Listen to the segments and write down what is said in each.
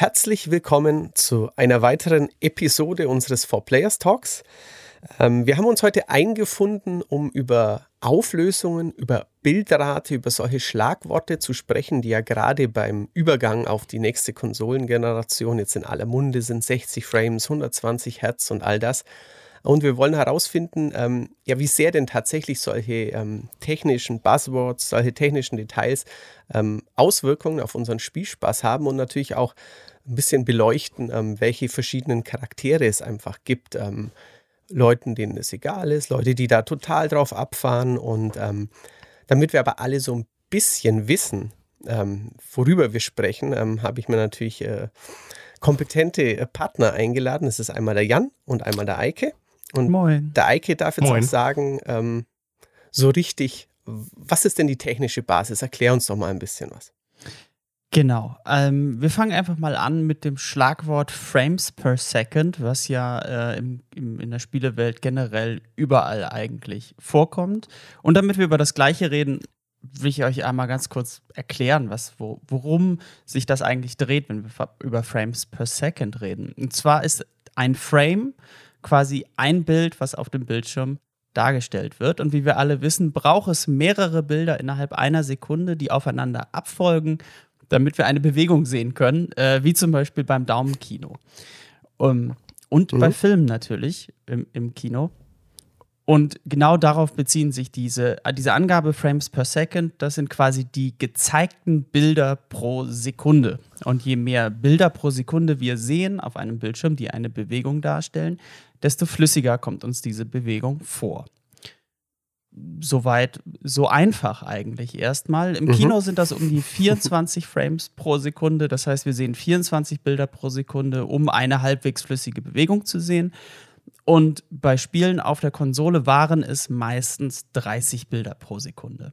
Herzlich willkommen zu einer weiteren Episode unseres Four Players Talks. Ähm, wir haben uns heute eingefunden, um über Auflösungen, über Bildrate, über solche Schlagworte zu sprechen, die ja gerade beim Übergang auf die nächste Konsolengeneration jetzt in aller Munde sind, 60 Frames, 120 Hertz und all das. Und wir wollen herausfinden, ähm, ja, wie sehr denn tatsächlich solche ähm, technischen Buzzwords, solche technischen Details ähm, Auswirkungen auf unseren Spielspaß haben und natürlich auch ein bisschen beleuchten, ähm, welche verschiedenen Charaktere es einfach gibt. Ähm, Leuten, denen es egal ist, Leute, die da total drauf abfahren. Und ähm, damit wir aber alle so ein bisschen wissen, ähm, worüber wir sprechen, ähm, habe ich mir natürlich äh, kompetente äh, Partner eingeladen. Das ist einmal der Jan und einmal der Eike. Und Moin. der Eike darf jetzt Moin. auch sagen, ähm, so richtig, was ist denn die technische Basis? Erklär uns doch mal ein bisschen was. Genau. Ähm, wir fangen einfach mal an mit dem Schlagwort Frames per Second, was ja äh, im, im, in der Spielewelt generell überall eigentlich vorkommt. Und damit wir über das Gleiche reden, will ich euch einmal ganz kurz erklären, was, wo, worum sich das eigentlich dreht, wenn wir über Frames per Second reden. Und zwar ist ein Frame quasi ein Bild, was auf dem Bildschirm dargestellt wird. Und wie wir alle wissen, braucht es mehrere Bilder innerhalb einer Sekunde, die aufeinander abfolgen damit wir eine Bewegung sehen können, äh, wie zum Beispiel beim Daumenkino. Um, und mhm. bei Filmen natürlich im, im Kino. Und genau darauf beziehen sich diese, äh, diese Angabe Frames per Second. Das sind quasi die gezeigten Bilder pro Sekunde. Und je mehr Bilder pro Sekunde wir sehen auf einem Bildschirm, die eine Bewegung darstellen, desto flüssiger kommt uns diese Bewegung vor soweit so einfach eigentlich erstmal. Im mhm. Kino sind das um die 24 Frames pro Sekunde. Das heißt, wir sehen 24 Bilder pro Sekunde, um eine halbwegs flüssige Bewegung zu sehen. Und bei Spielen auf der Konsole waren es meistens 30 Bilder pro Sekunde.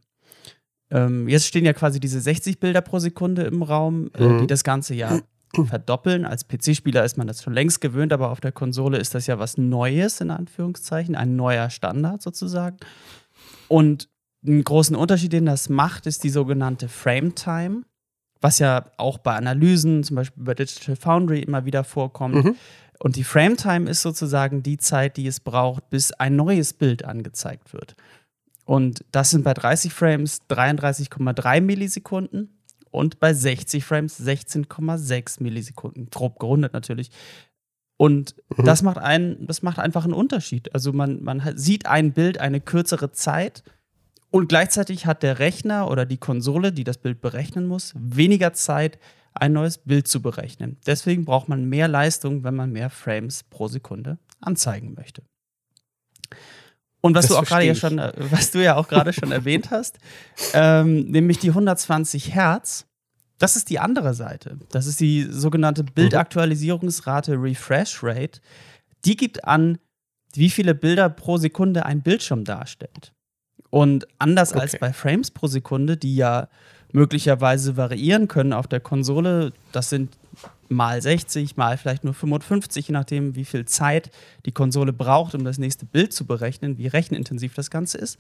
Ähm, jetzt stehen ja quasi diese 60 Bilder pro Sekunde im Raum, äh, mhm. die das Ganze ja verdoppeln. Als PC-Spieler ist man das schon längst gewöhnt, aber auf der Konsole ist das ja was Neues, in Anführungszeichen, ein neuer Standard sozusagen. Und einen großen Unterschied, den das macht, ist die sogenannte Frame Time, was ja auch bei Analysen, zum Beispiel bei Digital Foundry, immer wieder vorkommt. Mhm. Und die Frame Time ist sozusagen die Zeit, die es braucht, bis ein neues Bild angezeigt wird. Und das sind bei 30 Frames 33,3 Millisekunden und bei 60 Frames 16,6 Millisekunden. Grob gerundet natürlich. Und mhm. das macht einen, das macht einfach einen Unterschied. Also man, man sieht ein Bild eine kürzere Zeit und gleichzeitig hat der Rechner oder die Konsole, die das Bild berechnen muss, weniger Zeit, ein neues Bild zu berechnen. Deswegen braucht man mehr Leistung, wenn man mehr Frames pro Sekunde anzeigen möchte. Und was das du auch gerade ja schon, äh, was du ja auch gerade schon erwähnt hast, ähm, nämlich die 120 Hertz, das ist die andere Seite. Das ist die sogenannte mhm. Bildaktualisierungsrate Refresh Rate. Die gibt an, wie viele Bilder pro Sekunde ein Bildschirm darstellt. Und anders okay. als bei Frames pro Sekunde, die ja möglicherweise variieren können auf der Konsole, das sind mal 60, mal vielleicht nur 55, je nachdem, wie viel Zeit die Konsole braucht, um das nächste Bild zu berechnen, wie rechenintensiv das Ganze ist,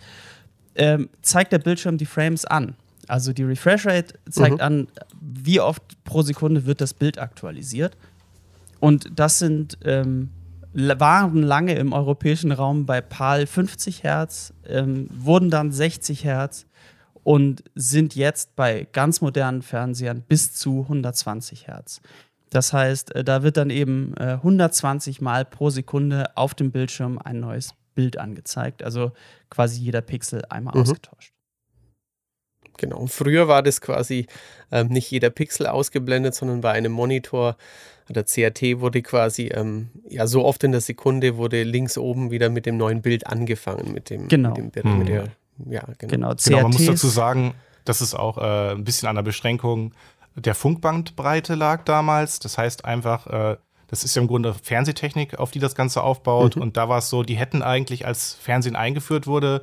ähm, zeigt der Bildschirm die Frames an. Also die Refresh Rate zeigt mhm. an, wie oft pro Sekunde wird das Bild aktualisiert. Und das sind ähm, waren lange im europäischen Raum bei PAL 50 Hertz, ähm, wurden dann 60 Hertz und sind jetzt bei ganz modernen Fernsehern bis zu 120 Hertz. Das heißt, äh, da wird dann eben äh, 120 Mal pro Sekunde auf dem Bildschirm ein neues Bild angezeigt. Also quasi jeder Pixel einmal mhm. ausgetauscht. Genau. Und früher war das quasi ähm, nicht jeder Pixel ausgeblendet, sondern bei einem Monitor der CRT wurde quasi ähm, ja so oft in der Sekunde wurde links oben wieder mit dem neuen Bild angefangen mit dem genau mit, dem, hm. mit der ja genau genau, genau man muss dazu sagen dass es auch äh, ein bisschen an der Beschränkung der Funkbandbreite lag damals das heißt einfach äh, das ist ja im Grunde Fernsehtechnik, auf die das Ganze aufbaut. Mhm. Und da war es so, die hätten eigentlich, als Fernsehen eingeführt wurde,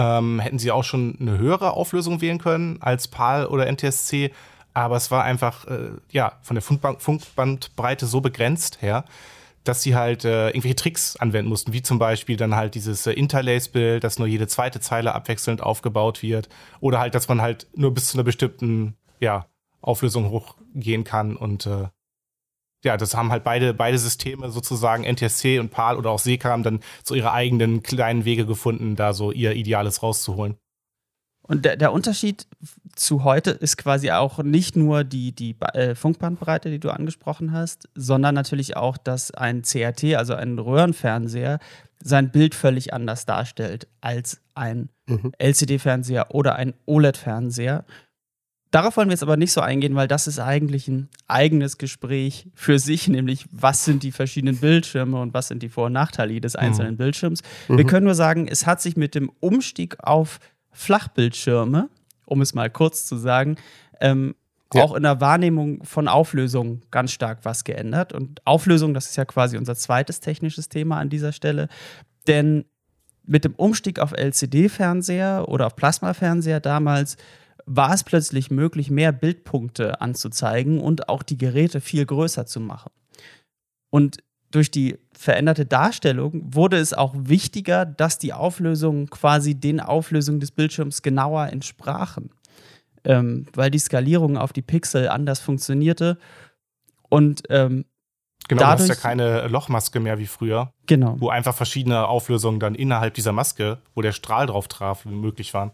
ähm, hätten sie auch schon eine höhere Auflösung wählen können als PAL oder NTSC. Aber es war einfach, äh, ja, von der Funkband Funkbandbreite so begrenzt her, dass sie halt äh, irgendwelche Tricks anwenden mussten, wie zum Beispiel dann halt dieses äh, Interlace-Bild, dass nur jede zweite Zeile abwechselnd aufgebaut wird. Oder halt, dass man halt nur bis zu einer bestimmten, ja, Auflösung hochgehen kann und äh, ja, das haben halt beide, beide Systeme sozusagen, NTSC und PAL oder auch SECA haben dann so ihre eigenen kleinen Wege gefunden, da so ihr Ideales rauszuholen. Und der, der Unterschied zu heute ist quasi auch nicht nur die, die äh, Funkbandbreite, die du angesprochen hast, sondern natürlich auch, dass ein CRT, also ein Röhrenfernseher, sein Bild völlig anders darstellt als ein mhm. LCD-Fernseher oder ein OLED-Fernseher. Darauf wollen wir jetzt aber nicht so eingehen, weil das ist eigentlich ein eigenes Gespräch für sich, nämlich was sind die verschiedenen Bildschirme und was sind die Vor- und Nachteile jedes mhm. einzelnen mhm. Bildschirms. Wir können nur sagen, es hat sich mit dem Umstieg auf Flachbildschirme, um es mal kurz zu sagen, ähm, ja. auch in der Wahrnehmung von Auflösung ganz stark was geändert. Und Auflösung, das ist ja quasi unser zweites technisches Thema an dieser Stelle. Denn mit dem Umstieg auf LCD-Fernseher oder auf Plasma-Fernseher damals war es plötzlich möglich, mehr Bildpunkte anzuzeigen und auch die Geräte viel größer zu machen. Und durch die veränderte Darstellung wurde es auch wichtiger, dass die Auflösungen quasi den Auflösungen des Bildschirms genauer entsprachen, ähm, weil die Skalierung auf die Pixel anders funktionierte. Und ähm, Genau, dadurch, du hast ja keine Lochmaske mehr wie früher. Genau. Wo einfach verschiedene Auflösungen dann innerhalb dieser Maske, wo der Strahl drauf traf, möglich waren.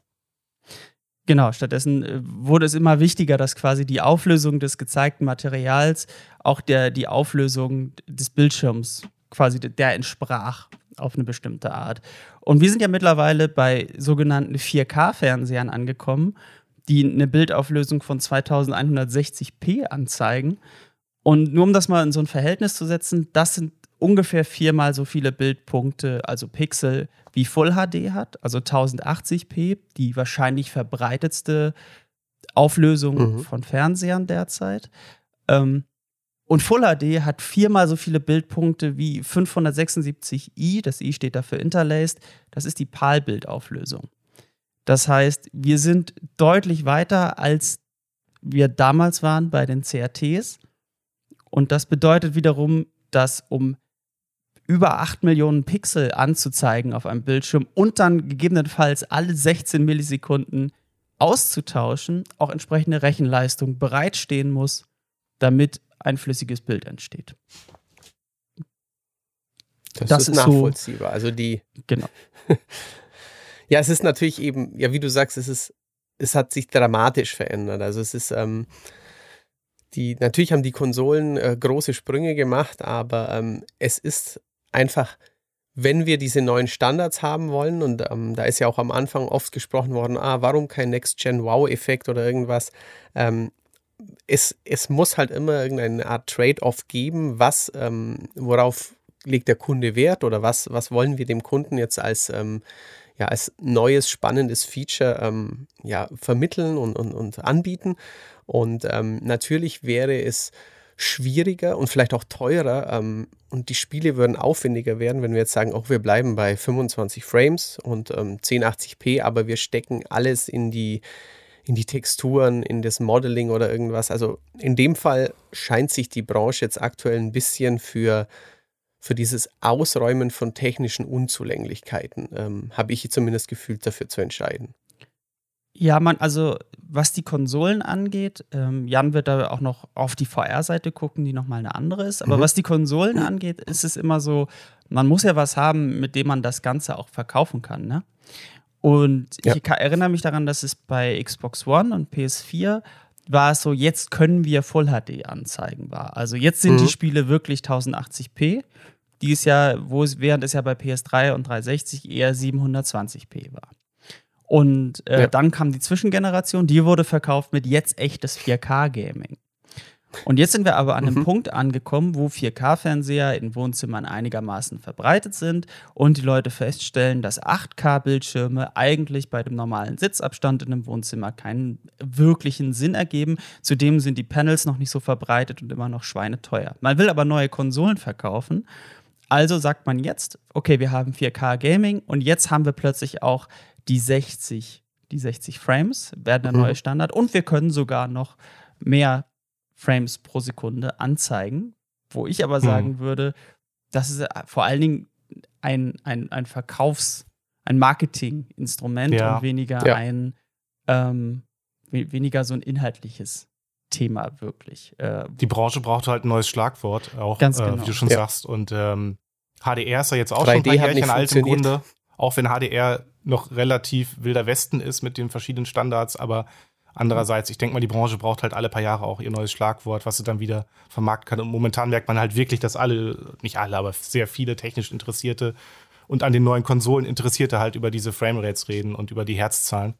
Genau, stattdessen äh, wurde es immer wichtiger, dass quasi die Auflösung des gezeigten Materials auch der, die Auflösung des Bildschirms quasi der entsprach auf eine bestimmte Art. Und wir sind ja mittlerweile bei sogenannten 4K-Fernsehern angekommen, die eine Bildauflösung von 2160p anzeigen. Und nur um das mal in so ein Verhältnis zu setzen, das sind ungefähr viermal so viele Bildpunkte, also Pixel, wie Full HD hat, also 1080p, die wahrscheinlich verbreitetste Auflösung mhm. von Fernsehern derzeit. Ähm, und Full HD hat viermal so viele Bildpunkte wie 576i, das i steht dafür Interlaced, das ist die PAL-Bildauflösung. Das heißt, wir sind deutlich weiter, als wir damals waren bei den CRTs. Und das bedeutet wiederum, dass um über 8 Millionen Pixel anzuzeigen auf einem Bildschirm und dann gegebenenfalls alle 16 Millisekunden auszutauschen, auch entsprechende Rechenleistung bereitstehen muss, damit ein flüssiges Bild entsteht. Das, das ist, ist, nachvollziehbar. So, also die. Genau. ja, es ist natürlich eben, ja, wie du sagst, es ist, es hat sich dramatisch verändert. Also es ist, ähm, die, natürlich haben die Konsolen äh, große Sprünge gemacht, aber ähm, es ist einfach, wenn wir diese neuen Standards haben wollen, und ähm, da ist ja auch am Anfang oft gesprochen worden, ah, warum kein Next-Gen-Wow-Effekt oder irgendwas, ähm, es, es muss halt immer irgendeine Art Trade-off geben, was, ähm, worauf legt der Kunde Wert oder was, was wollen wir dem Kunden jetzt als, ähm, ja, als neues, spannendes Feature ähm, ja, vermitteln und, und, und anbieten. Und ähm, natürlich wäre es schwieriger und vielleicht auch teurer ähm, und die Spiele würden aufwendiger werden, wenn wir jetzt sagen, auch wir bleiben bei 25 Frames und ähm, 1080p, aber wir stecken alles in die, in die Texturen, in das Modeling oder irgendwas. Also in dem Fall scheint sich die Branche jetzt aktuell ein bisschen für, für dieses Ausräumen von technischen Unzulänglichkeiten, ähm, habe ich zumindest gefühlt, dafür zu entscheiden. Ja, man, also was die Konsolen angeht, ähm, Jan wird da auch noch auf die VR-Seite gucken, die nochmal eine andere ist. Aber mhm. was die Konsolen angeht, ist es immer so, man muss ja was haben, mit dem man das Ganze auch verkaufen kann. Ne? Und ja. ich erinnere mich daran, dass es bei Xbox One und PS4 war es so, jetzt können wir Full HD anzeigen war. Also jetzt sind mhm. die Spiele wirklich 1080p. Die ist ja, wo es, während es ja bei PS3 und 360 eher 720p war. Und äh, ja. dann kam die Zwischengeneration, die wurde verkauft mit jetzt echtes 4K-Gaming. Und jetzt sind wir aber an einem mhm. Punkt angekommen, wo 4K-Fernseher in Wohnzimmern einigermaßen verbreitet sind und die Leute feststellen, dass 8K-Bildschirme eigentlich bei dem normalen Sitzabstand in einem Wohnzimmer keinen wirklichen Sinn ergeben. Zudem sind die Panels noch nicht so verbreitet und immer noch schweineteuer. Man will aber neue Konsolen verkaufen. Also sagt man jetzt, okay, wir haben 4K-Gaming und jetzt haben wir plötzlich auch die 60, die 60 Frames werden der mhm. neue Standard und wir können sogar noch mehr Frames pro Sekunde anzeigen, wo ich aber mhm. sagen mhm. würde, das ist vor allen Dingen ein, ein, ein Verkaufs-, ein Marketinginstrument ja. und weniger ja. ein ähm, weniger so ein inhaltliches Thema wirklich. Äh, die Branche braucht halt ein neues Schlagwort, auch ganz genau. äh, wie du schon ja. sagst. Und ähm, HDR ist ja jetzt auch schon ein paar Jährchen alt im Grunde. Auch wenn HDR noch relativ wilder Westen ist mit den verschiedenen Standards, aber andererseits, ich denke mal, die Branche braucht halt alle paar Jahre auch ihr neues Schlagwort, was sie dann wieder vermarkten kann. Und momentan merkt man halt wirklich, dass alle, nicht alle, aber sehr viele technisch Interessierte und an den neuen Konsolen Interessierte halt über diese Framerates reden und über die Herzzahlen.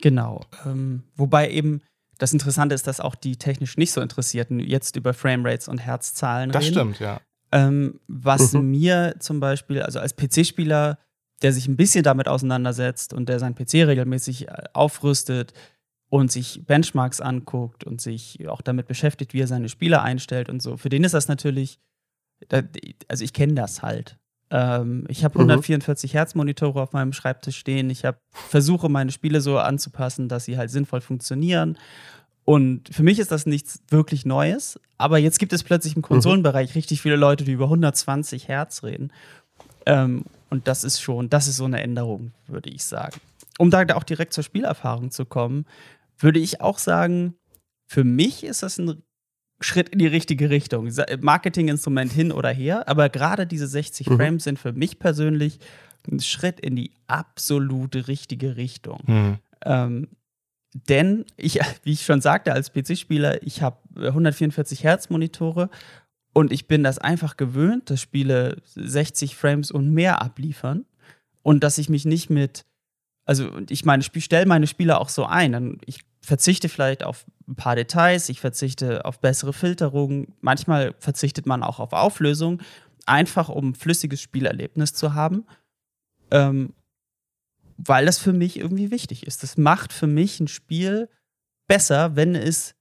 Genau. Ähm, wobei eben das Interessante ist, dass auch die technisch nicht so Interessierten jetzt über Framerates und Herzzahlen das reden. Das stimmt, ja. Ähm, was mhm. mir zum Beispiel, also als PC-Spieler, der sich ein bisschen damit auseinandersetzt und der sein PC regelmäßig äh, aufrüstet und sich Benchmarks anguckt und sich auch damit beschäftigt, wie er seine Spieler einstellt und so, für den ist das natürlich, also ich kenne das halt. Ähm, ich habe 144 mhm. Hertz Monitore auf meinem Schreibtisch stehen. Ich habe versuche meine Spiele so anzupassen, dass sie halt sinnvoll funktionieren. Und für mich ist das nichts wirklich Neues. Aber jetzt gibt es plötzlich im mhm. Konsolenbereich mhm. richtig viele Leute, die über 120 Hertz reden. Ähm, und das ist schon, das ist so eine Änderung, würde ich sagen. Um da auch direkt zur Spielerfahrung zu kommen, würde ich auch sagen, für mich ist das ein Schritt in die richtige Richtung. Marketinginstrument hin oder her, aber gerade diese 60 mhm. Frames sind für mich persönlich ein Schritt in die absolute richtige Richtung. Mhm. Ähm, denn ich, wie ich schon sagte, als PC-Spieler, ich habe 144 Hertz Monitore und ich bin das einfach gewöhnt, dass Spiele 60 Frames und mehr abliefern und dass ich mich nicht mit, also ich meine, ich stelle meine Spiele auch so ein. Ich verzichte vielleicht auf ein paar Details, ich verzichte auf bessere Filterungen, manchmal verzichtet man auch auf Auflösung, einfach um ein flüssiges Spielerlebnis zu haben, ähm, weil das für mich irgendwie wichtig ist. Das macht für mich ein Spiel besser, wenn es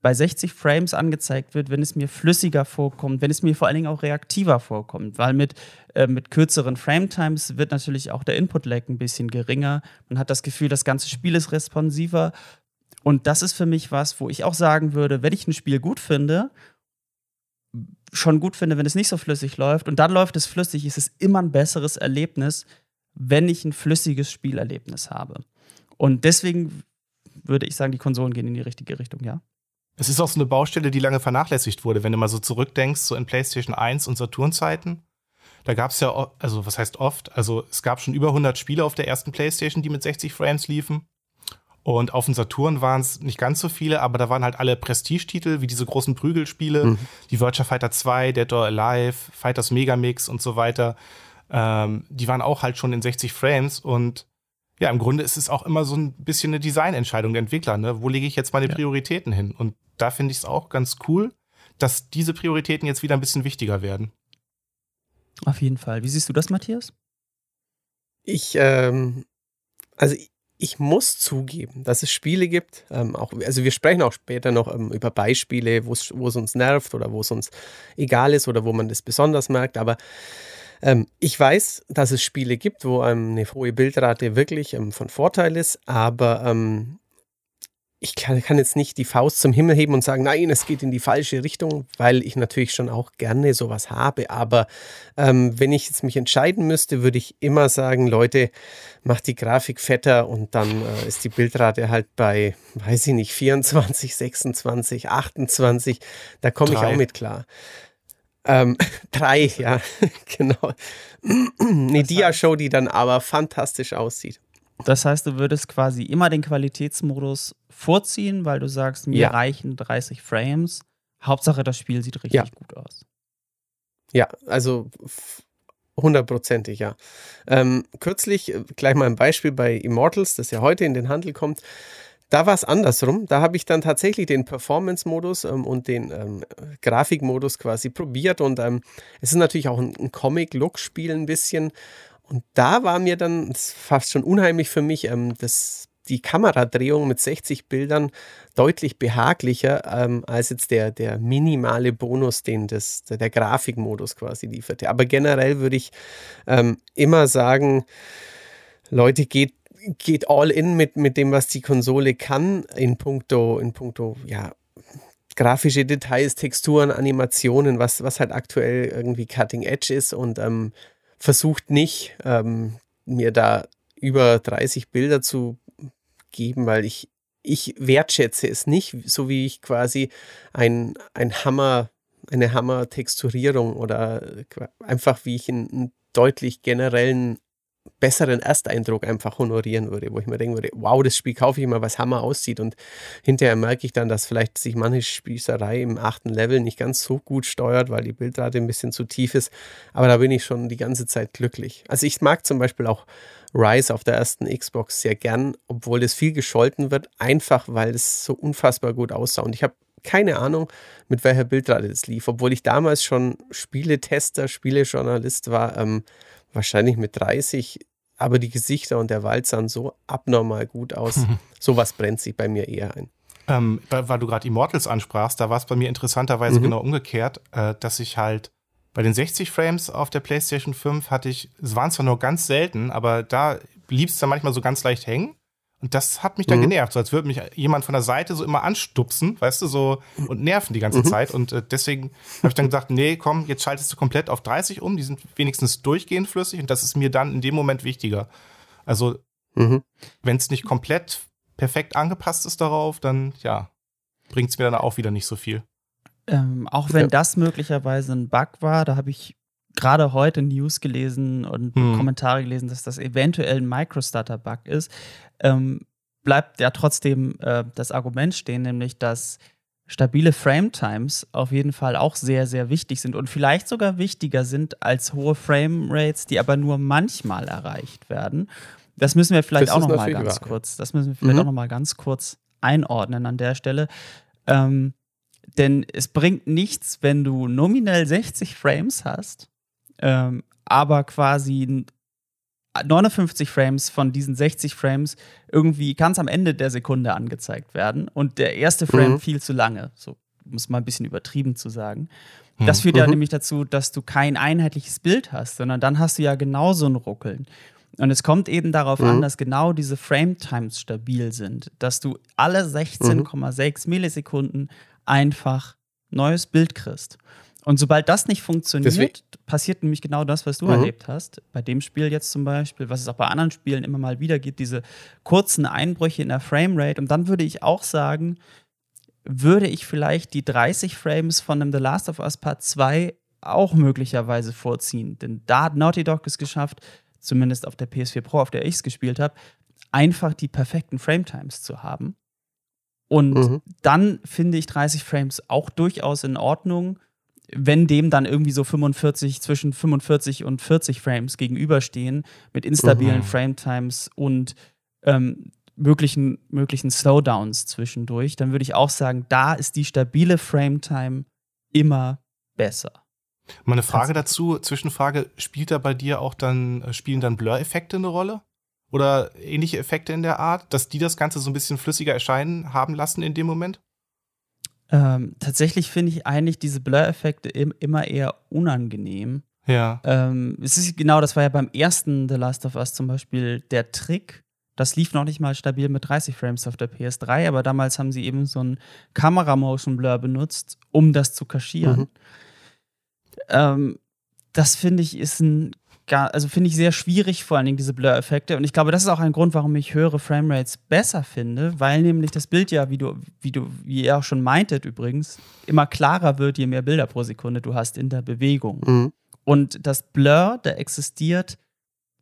bei 60 Frames angezeigt wird, wenn es mir flüssiger vorkommt, wenn es mir vor allen Dingen auch reaktiver vorkommt, weil mit, äh, mit kürzeren Frame-Times wird natürlich auch der Input-Lag ein bisschen geringer. Man hat das Gefühl, das ganze Spiel ist responsiver und das ist für mich was, wo ich auch sagen würde, wenn ich ein Spiel gut finde, schon gut finde, wenn es nicht so flüssig läuft und dann läuft es flüssig, ist es immer ein besseres Erlebnis, wenn ich ein flüssiges Spielerlebnis habe. Und deswegen würde ich sagen, die Konsolen gehen in die richtige Richtung, ja. Es ist auch so eine Baustelle, die lange vernachlässigt wurde, wenn du mal so zurückdenkst, so in PlayStation 1 und Saturn-Zeiten. Da gab es ja, also was heißt oft, also es gab schon über 100 Spiele auf der ersten PlayStation, die mit 60 Frames liefen. Und auf dem Saturn waren es nicht ganz so viele, aber da waren halt alle Prestigetitel, wie diese großen Prügelspiele, mhm. die Virtua Fighter 2, Dead or Alive, Fighters Megamix und so weiter. Ähm, die waren auch halt schon in 60 Frames und ja, im Grunde ist es auch immer so ein bisschen eine Designentscheidung der Entwickler. Ne? Wo lege ich jetzt meine ja. Prioritäten hin? Und da finde ich es auch ganz cool, dass diese Prioritäten jetzt wieder ein bisschen wichtiger werden. Auf jeden Fall. Wie siehst du das, Matthias? Ich, ähm, also ich muss zugeben, dass es Spiele gibt, ähm, auch, also wir sprechen auch später noch ähm, über Beispiele, wo es uns nervt oder wo es uns egal ist oder wo man das besonders merkt, aber ähm, ich weiß, dass es Spiele gibt, wo eine hohe Bildrate wirklich ähm, von Vorteil ist, aber ähm, ich kann, kann, jetzt nicht die Faust zum Himmel heben und sagen, nein, es geht in die falsche Richtung, weil ich natürlich schon auch gerne sowas habe. Aber ähm, wenn ich jetzt mich entscheiden müsste, würde ich immer sagen, Leute, macht die Grafik fetter und dann äh, ist die Bildrate halt bei, weiß ich nicht, 24, 26, 28. Da komme ich auch mit klar. Ähm, drei, ja, genau. Eine Dia-Show, die dann aber fantastisch aussieht. Das heißt, du würdest quasi immer den Qualitätsmodus vorziehen, weil du sagst, mir ja. reichen 30 Frames. Hauptsache, das Spiel sieht richtig ja. gut aus. Ja, also hundertprozentig, ja. Ähm, kürzlich, äh, gleich mal ein Beispiel bei Immortals, das ja heute in den Handel kommt. Da war es andersrum. Da habe ich dann tatsächlich den Performance-Modus ähm, und den ähm, Grafikmodus quasi probiert. Und ähm, es ist natürlich auch ein, ein Comic-Look-Spiel ein bisschen. Und da war mir dann fast schon unheimlich für mich, ähm, das, die Kameradrehung mit 60 Bildern deutlich behaglicher ähm, als jetzt der, der minimale Bonus, den das, der, der Grafikmodus quasi lieferte. Aber generell würde ich ähm, immer sagen, Leute, geht, geht all in mit, mit dem, was die Konsole kann, in puncto, in puncto, ja, grafische Details, Texturen, Animationen, was, was halt aktuell irgendwie Cutting Edge ist und ähm, versucht nicht, ähm, mir da über 30 Bilder zu geben, weil ich, ich wertschätze es nicht, so wie ich quasi ein, ein Hammer, eine Hammer-Texturierung oder einfach wie ich einen deutlich generellen besseren Ersteindruck einfach honorieren würde, wo ich mir denken würde, wow, das Spiel kaufe ich mal, was Hammer aussieht. Und hinterher merke ich dann, dass vielleicht sich manche Spießerei im achten Level nicht ganz so gut steuert, weil die Bildrate ein bisschen zu tief ist, aber da bin ich schon die ganze Zeit glücklich. Also ich mag zum Beispiel auch Rise auf der ersten Xbox sehr gern, obwohl das viel gescholten wird, einfach weil es so unfassbar gut aussah. Und ich habe keine Ahnung, mit welcher Bildrate das lief, obwohl ich damals schon Spieletester, Spielejournalist war, ähm, wahrscheinlich mit 30, aber die Gesichter und der Wald sahen so abnormal gut aus. Sowas brennt sich bei mir eher ein. Ähm, weil du gerade Immortals ansprachst, da war es bei mir interessanterweise mhm. genau umgekehrt, äh, dass ich halt bei den 60 Frames auf der PlayStation 5 hatte ich, es waren zwar nur ganz selten, aber da blieb es dann manchmal so ganz leicht hängen. Und das hat mich dann mhm. genervt, so als würde mich jemand von der Seite so immer anstupsen, weißt du, so und nerven die ganze mhm. Zeit. Und äh, deswegen habe ich dann gesagt, nee, komm, jetzt schaltest du komplett auf 30 um, die sind wenigstens durchgehend flüssig und das ist mir dann in dem Moment wichtiger. Also, mhm. wenn es nicht komplett perfekt angepasst ist darauf, dann ja, bringt es mir dann auch wieder nicht so viel. Ähm, auch wenn ja. das möglicherweise ein Bug war, da habe ich gerade heute News gelesen und hm. Kommentare gelesen, dass das eventuell ein Microstarter-Bug ist, ähm, bleibt ja trotzdem äh, das Argument stehen, nämlich dass stabile Frame-Times auf jeden Fall auch sehr, sehr wichtig sind und vielleicht sogar wichtiger sind als hohe Frame-Rates, die aber nur manchmal erreicht werden. Das müssen wir vielleicht das auch noch mal ganz wahr, kurz, das müssen wir vielleicht mhm. auch noch mal ganz kurz einordnen an der Stelle. Ähm, denn es bringt nichts, wenn du nominell 60 Frames hast ähm, aber quasi 59 Frames von diesen 60 Frames irgendwie ganz am Ende der Sekunde angezeigt werden und der erste Frame mhm. viel zu lange, so muss mal ein bisschen übertrieben zu sagen. Das mhm. führt ja mhm. nämlich dazu, dass du kein einheitliches Bild hast, sondern dann hast du ja genauso ein Ruckeln. Und es kommt eben darauf mhm. an, dass genau diese Frame-Times stabil sind, dass du alle 16,6 mhm. Millisekunden einfach neues Bild kriegst. Und sobald das nicht funktioniert, Deswegen? passiert nämlich genau das, was du mhm. erlebt hast. Bei dem Spiel jetzt zum Beispiel, was es auch bei anderen Spielen immer mal wieder gibt, diese kurzen Einbrüche in der Framerate. Und dann würde ich auch sagen, würde ich vielleicht die 30 Frames von einem The Last of Us Part 2 auch möglicherweise vorziehen. Denn da hat Naughty Dog es geschafft, zumindest auf der PS4 Pro, auf der ich es gespielt habe, einfach die perfekten Frame-Times zu haben. Und mhm. dann finde ich 30 Frames auch durchaus in Ordnung wenn dem dann irgendwie so 45, zwischen 45 und 40 Frames gegenüberstehen, mit instabilen mhm. Frame-Times und ähm, möglichen, möglichen Slowdowns zwischendurch, dann würde ich auch sagen, da ist die stabile Frame-Time immer besser. Meine Frage dazu, Zwischenfrage, spielt da bei dir auch dann, äh, spielen dann Blur-Effekte eine Rolle? Oder ähnliche Effekte in der Art, dass die das Ganze so ein bisschen flüssiger erscheinen haben lassen in dem Moment? Ähm, tatsächlich finde ich eigentlich diese Blur-Effekte im, immer eher unangenehm. Ja. Ähm, es ist genau, das war ja beim ersten The Last of Us zum Beispiel der Trick. Das lief noch nicht mal stabil mit 30 Frames auf der PS3, aber damals haben sie eben so ein Kamera-Motion-Blur benutzt, um das zu kaschieren. Mhm. Ähm, das finde ich ist ein gar, also finde ich sehr schwierig, vor allen Dingen diese Blur-Effekte. Und ich glaube, das ist auch ein Grund, warum ich höhere Framerates besser finde, weil nämlich das Bild ja, wie du, wie du, wie ihr auch schon meintet übrigens, immer klarer wird, je mehr Bilder pro Sekunde du hast in der Bewegung. Mhm. Und das Blur, der existiert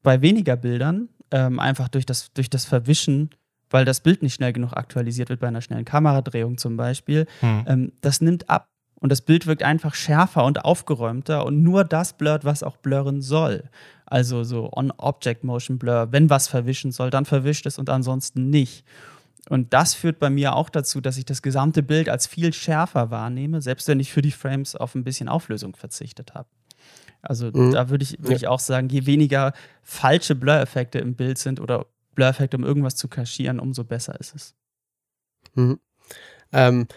bei weniger Bildern, ähm, einfach durch das, durch das Verwischen, weil das Bild nicht schnell genug aktualisiert wird bei einer schnellen Kameradrehung zum Beispiel. Mhm. Ähm, das nimmt ab und das Bild wirkt einfach schärfer und aufgeräumter und nur das blurrt, was auch blurren soll. Also so On-Object-Motion-Blur. Wenn was verwischen soll, dann verwischt es und ansonsten nicht. Und das führt bei mir auch dazu, dass ich das gesamte Bild als viel schärfer wahrnehme, selbst wenn ich für die Frames auf ein bisschen Auflösung verzichtet habe. Also mhm. da würde ich, würd ja. ich auch sagen, je weniger falsche Blur-Effekte im Bild sind oder Blur-Effekte, um irgendwas zu kaschieren, umso besser ist es. Mhm. Ähm,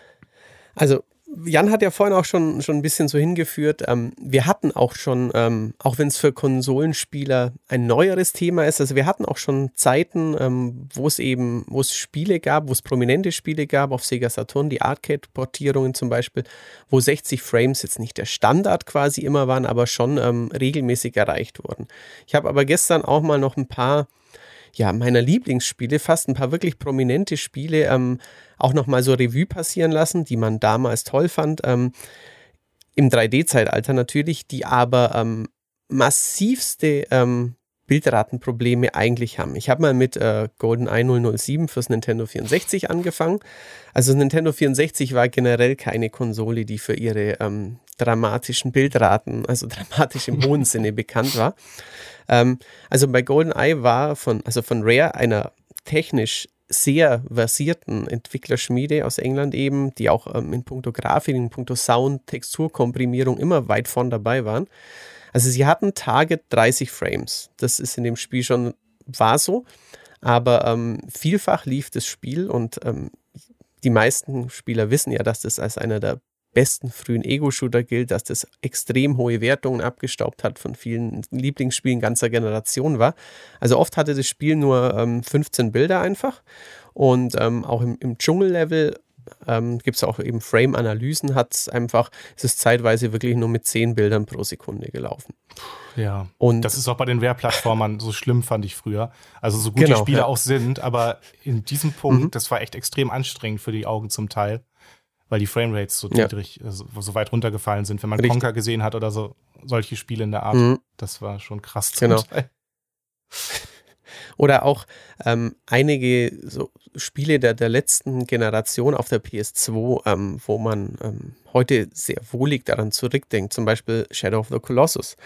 also Jan hat ja vorhin auch schon, schon ein bisschen so hingeführt. Ähm, wir hatten auch schon, ähm, auch wenn es für Konsolenspieler ein neueres Thema ist, also wir hatten auch schon Zeiten, ähm, wo es eben, wo es Spiele gab, wo es prominente Spiele gab auf Sega Saturn, die Arcade-Portierungen zum Beispiel, wo 60 Frames jetzt nicht der Standard quasi immer waren, aber schon ähm, regelmäßig erreicht wurden. Ich habe aber gestern auch mal noch ein paar ja, meiner Lieblingsspiele, fast ein paar wirklich prominente Spiele ähm, auch nochmal so Revue passieren lassen, die man damals toll fand. Ähm, Im 3D-Zeitalter natürlich, die aber ähm, massivste ähm, Bildratenprobleme eigentlich haben. Ich habe mal mit äh, GoldenEye 007 fürs Nintendo 64 angefangen. Also Nintendo 64 war generell keine Konsole, die für ihre ähm, dramatischen Bildraten, also dramatisch im hohen Sinne bekannt war. Ähm, also bei GoldenEye war von, also von Rare einer technisch sehr versierten Entwicklerschmiede aus England eben, die auch ähm, in puncto Grafik, in puncto Sound, Texturkomprimierung immer weit vorn dabei waren. Also sie hatten Target 30 Frames. Das ist in dem Spiel schon, war so. Aber ähm, vielfach lief das Spiel und ähm, die meisten Spieler wissen ja, dass das als einer der besten frühen Ego-Shooter gilt, dass das extrem hohe Wertungen abgestaubt hat, von vielen Lieblingsspielen ganzer Generation war. Also oft hatte das Spiel nur ähm, 15 Bilder einfach und ähm, auch im, im Dschungellevel ähm, gibt es auch eben Frame-Analysen, hat es einfach, es ist zeitweise wirklich nur mit 10 Bildern pro Sekunde gelaufen. Ja, und das ist auch bei den Wehrplattformern so schlimm, fand ich früher. Also so gut genau, die Spiele ja. auch sind, aber in diesem Punkt, mhm. das war echt extrem anstrengend für die Augen zum Teil, weil die Framerates so ja. niedrig, so, so, weit runtergefallen sind. Wenn man Richtig. Conker gesehen hat oder so, solche Spiele in der Art, mhm. das war schon krass. Genau. Oder auch ähm, einige so Spiele der, der letzten Generation auf der PS2, ähm, wo man ähm, heute sehr wohlig daran zurückdenkt, zum Beispiel Shadow of the Colossus.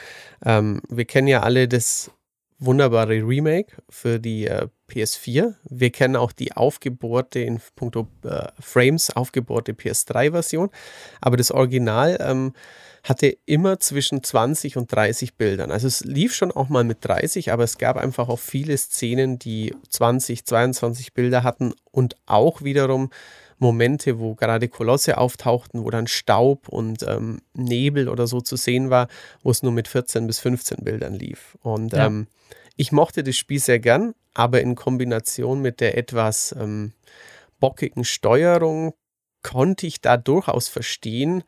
Ähm, wir kennen ja alle das wunderbare Remake für die äh, PS4. Wir kennen auch die aufgebohrte, in puncto äh, Frames, aufgebohrte PS3-Version. Aber das Original ähm, hatte immer zwischen 20 und 30 Bildern. Also es lief schon auch mal mit 30, aber es gab einfach auch viele Szenen, die 20, 22 Bilder hatten und auch wiederum Momente, wo gerade Kolosse auftauchten, wo dann Staub und ähm, Nebel oder so zu sehen war, wo es nur mit 14 bis 15 Bildern lief. Und ja. ähm, ich mochte das Spiel sehr gern, aber in Kombination mit der etwas ähm, bockigen Steuerung konnte ich da durchaus verstehen,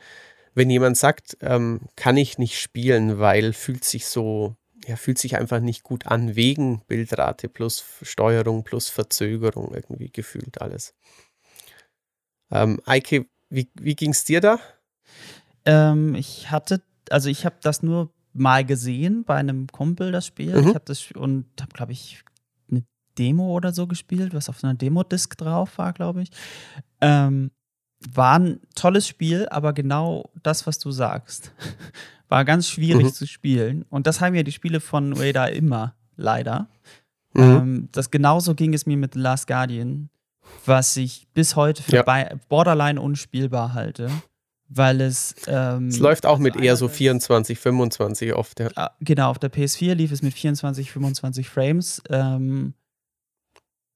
wenn jemand sagt, ähm, kann ich nicht spielen, weil fühlt sich so, ja, fühlt sich einfach nicht gut an, wegen Bildrate plus Steuerung plus Verzögerung irgendwie gefühlt alles. Ähm, Eike, wie, wie ging es dir da? Ähm, ich hatte, also ich habe das nur mal gesehen bei einem Kumpel, das Spiel. Mhm. Ich habe das und habe, glaube ich, eine Demo oder so gespielt, was auf so einer Demo-Disc drauf war, glaube ich. Ähm, war ein tolles Spiel, aber genau das, was du sagst, war ganz schwierig mhm. zu spielen. Und das haben ja die Spiele von Radar immer, leider. Mhm. Ähm, das genauso ging es mir mit The Last Guardian, was ich bis heute für ja. borderline unspielbar halte weil es. Ähm, es läuft auch mit eher so 24, 25 oft, ja. Ah, genau, auf der PS4 lief es mit 24, 25 Frames. Ähm,